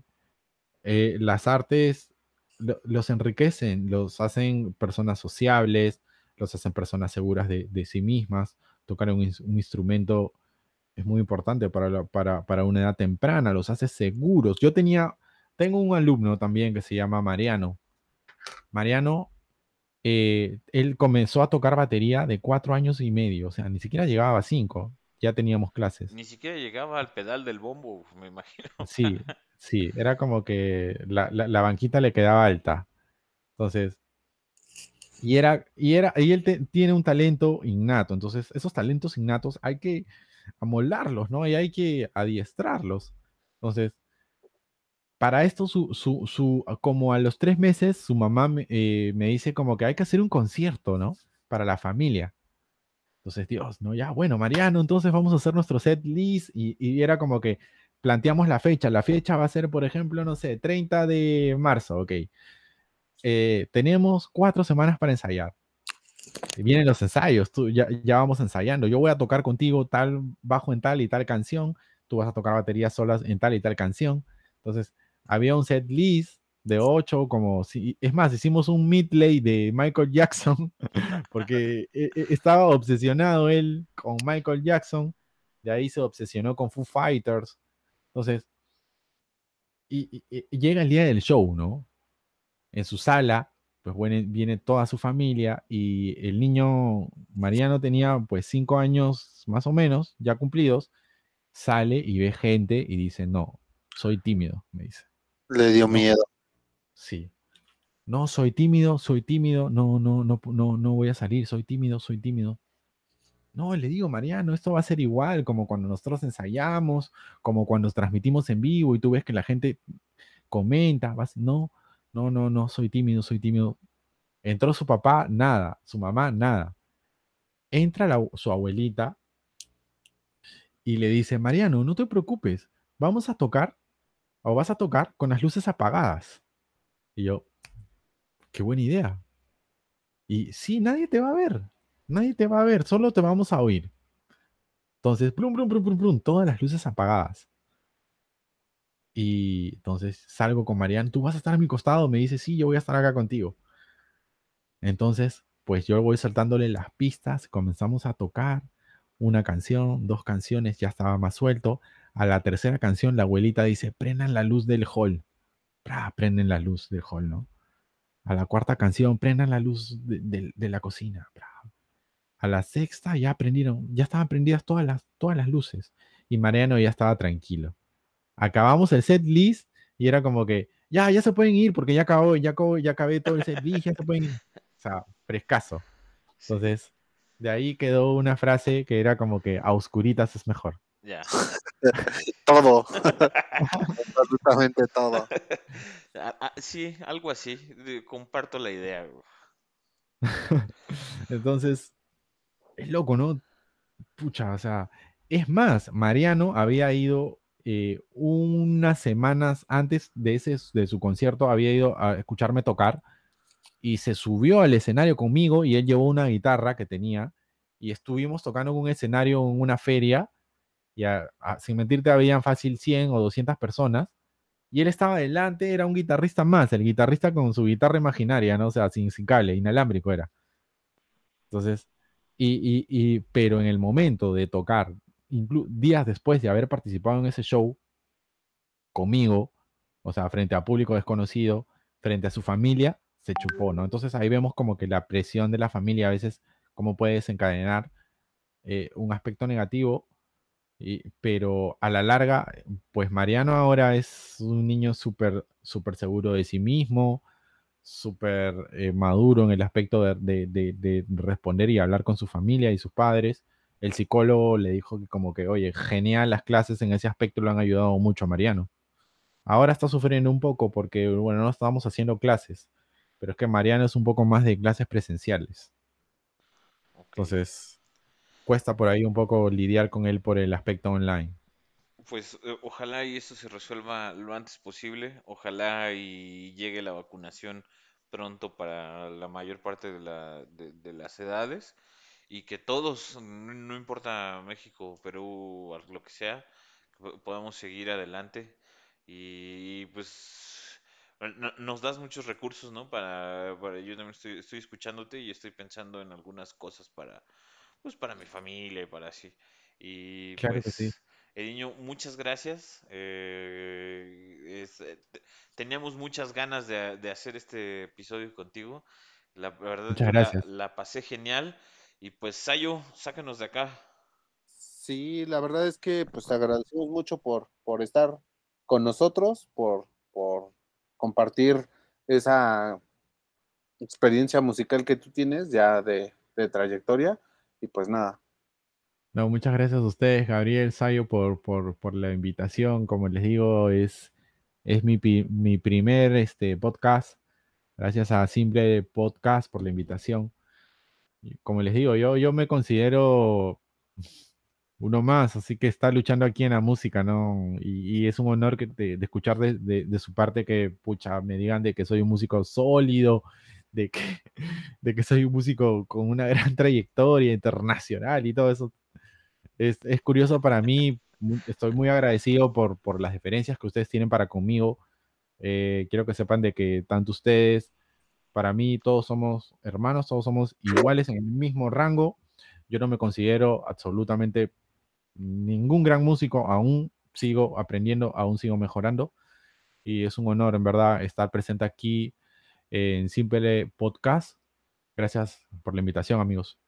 eh, las artes los enriquecen, los hacen personas sociables, los hacen personas seguras de, sí mismas. Tocar un, instrumento es muy importante para, para, una edad temprana, los hace seguros. Yo tenía, tengo un alumno también que se llama Mariano. Mariano, eh, él comenzó a tocar batería de cuatro años y medio, o sea, ni siquiera llegaba a cinco ya teníamos clases. Ni siquiera llegaba al pedal del bombo, me imagino. Sí, sí, era como que la, banquita le quedaba alta. Entonces, y era, y era, y él tiene un talento innato. Entonces, esos talentos innatos hay que amoldarlos, ¿no? Y hay que adiestrarlos. Entonces, para esto, su, su, su, como a los tres meses, su mamá me, eh, me dice como que hay que hacer un concierto, ¿no? Para la familia. Entonces, Dios, no, ya, bueno, Mariano, entonces vamos a hacer nuestro set list y, era como que planteamos la fecha. La fecha va a ser, por ejemplo, no sé, 30 de marzo, ok. Eh, tenemos cuatro semanas para ensayar. Vienen los ensayos, tú, ya, ya vamos ensayando. Yo voy a tocar contigo tal bajo en tal y tal canción, tú vas a tocar baterías solas en tal y tal canción. Entonces, había un set list de 8, como si, es más, hicimos un midley de Michael Jackson, (laughs) porque e, e, estaba obsesionado él con Michael Jackson, de ahí se obsesionó con Foo Fighters, entonces, y, llega el día del show, ¿no? En su sala, pues viene, viene toda su familia y el niño Mariano tenía pues 5 años más o menos, ya cumplidos, sale y ve gente y dice, no, soy tímido, me dice. Le dio miedo. Sí. No, soy tímido, soy tímido, no, no, no, no, no voy a salir, soy tímido, soy tímido. No, le digo, Mariano, esto va a ser igual como cuando nosotros ensayamos, como cuando transmitimos en vivo y tú ves que la gente comenta, no, no, no, no, soy tímido, soy tímido. Entró su papá, nada, su mamá, nada. Entra su abuelita y le dice, Mariano, no te preocupes, vamos a tocar o vas a tocar con las luces apagadas. Y yo, qué buena idea. Y sí, nadie te va a ver. Nadie te va a ver, solo te vamos a oír. Entonces, plum, plum, plum, plum, plum, todas las luces apagadas. Y entonces salgo con Marian, tú vas a estar a mi costado, me dice, sí, yo voy a estar acá contigo. Entonces, pues yo voy saltándole las pistas, comenzamos a tocar una canción, dos canciones, ya estaba más suelto. A la tercera canción, la abuelita dice, prendan la luz del hall prenden la luz del hall, ¿no? A la cuarta canción, prendan la luz de, la cocina. A la sexta ya prendieron, ya estaban prendidas todas las, todas las luces. Y Mariano ya estaba tranquilo. Acabamos el set list y era como que, ya, ya se pueden ir porque ya acabó, ya acabó, ya acabé todo el set list, ya se pueden ir. O sea, frescaso. Entonces, de ahí quedó una frase que era como que a oscuritas es mejor. Ya. (laughs) todo. Absolutamente todo. (laughs) sí, algo así. Comparto la idea. (laughs) Entonces, es loco, ¿no? Pucha, o sea, es más, Mariano había ido eh, unas semanas antes de, ese, de su concierto, había ido a escucharme tocar y se subió al escenario conmigo y él llevó una guitarra que tenía y estuvimos tocando en un escenario en una feria y sin mentirte habían fácil 100 o 200 personas, y él estaba adelante, era un guitarrista más, el guitarrista con su guitarra imaginaria, ¿no? O sea, sin, cable, inalámbrico era. Entonces, y, y, pero en el momento de tocar, días después de haber participado en ese show, conmigo, o sea, frente a público desconocido, frente a su familia, se chupó, ¿no? Entonces ahí vemos como que la presión de la familia a veces, cómo puede desencadenar eh, un aspecto negativo pero a la larga, pues Mariano ahora es un niño súper, súper seguro de sí mismo, súper eh, maduro en el aspecto de, de, responder y hablar con su familia y sus padres. El psicólogo le dijo que como que, oye, genial las clases en ese aspecto lo han ayudado mucho a Mariano. Ahora está sufriendo un poco porque, bueno, no estamos haciendo clases, pero es que Mariano es un poco más de clases presenciales. Entonces, cuesta por ahí un poco lidiar con él por el aspecto online. Pues eh, ojalá y esto se resuelva lo antes posible, ojalá y llegue la vacunación pronto para la mayor parte de, la, de, las edades y que todos, no, importa México, Perú, lo que sea, podamos seguir adelante y pues nos das muchos recursos, ¿no? Para, para yo también estoy, estoy escuchándote y estoy pensando en algunas cosas para, pues para mi familia y para así. Y claro que sí. Pues, Ediño, muchas gracias. Eh, eh teníamos muchas ganas de, de, hacer este episodio contigo. La, verdad, muchas gracias. La, la, pasé genial. Y pues, Sayo, sácanos de acá. Sí, la verdad es que pues te agradecemos mucho por, por estar con nosotros, por, por compartir esa experiencia musical que tú tienes ya de, de trayectoria. Y pues nada, no, muchas gracias a ustedes, Gabriel, Sayo, por, por, la invitación. Como les digo, es, es mi, mi, primer este, podcast. Gracias a Simple Podcast por la invitación. Como les digo, yo, yo me considero uno más, así que está luchando aquí en la música, ¿no? Y, es un honor que de, escuchar de, de, su parte que, pucha, me digan de que soy un músico sólido, de que, (laughs) de que soy un músico con una gran (laughs) trayectoria internacional y todo eso es, curioso para mí, estoy muy agradecido por, las diferencias que ustedes tienen para conmigo. Eh, quiero que sepan de que tanto ustedes, para mí, todos somos hermanos, todos somos iguales en el mismo rango. Yo no me considero absolutamente ningún gran músico, aún sigo aprendiendo, aún sigo mejorando. Y es un honor, en verdad, estar presente aquí en Simple Podcast. Gracias por la invitación, amigos.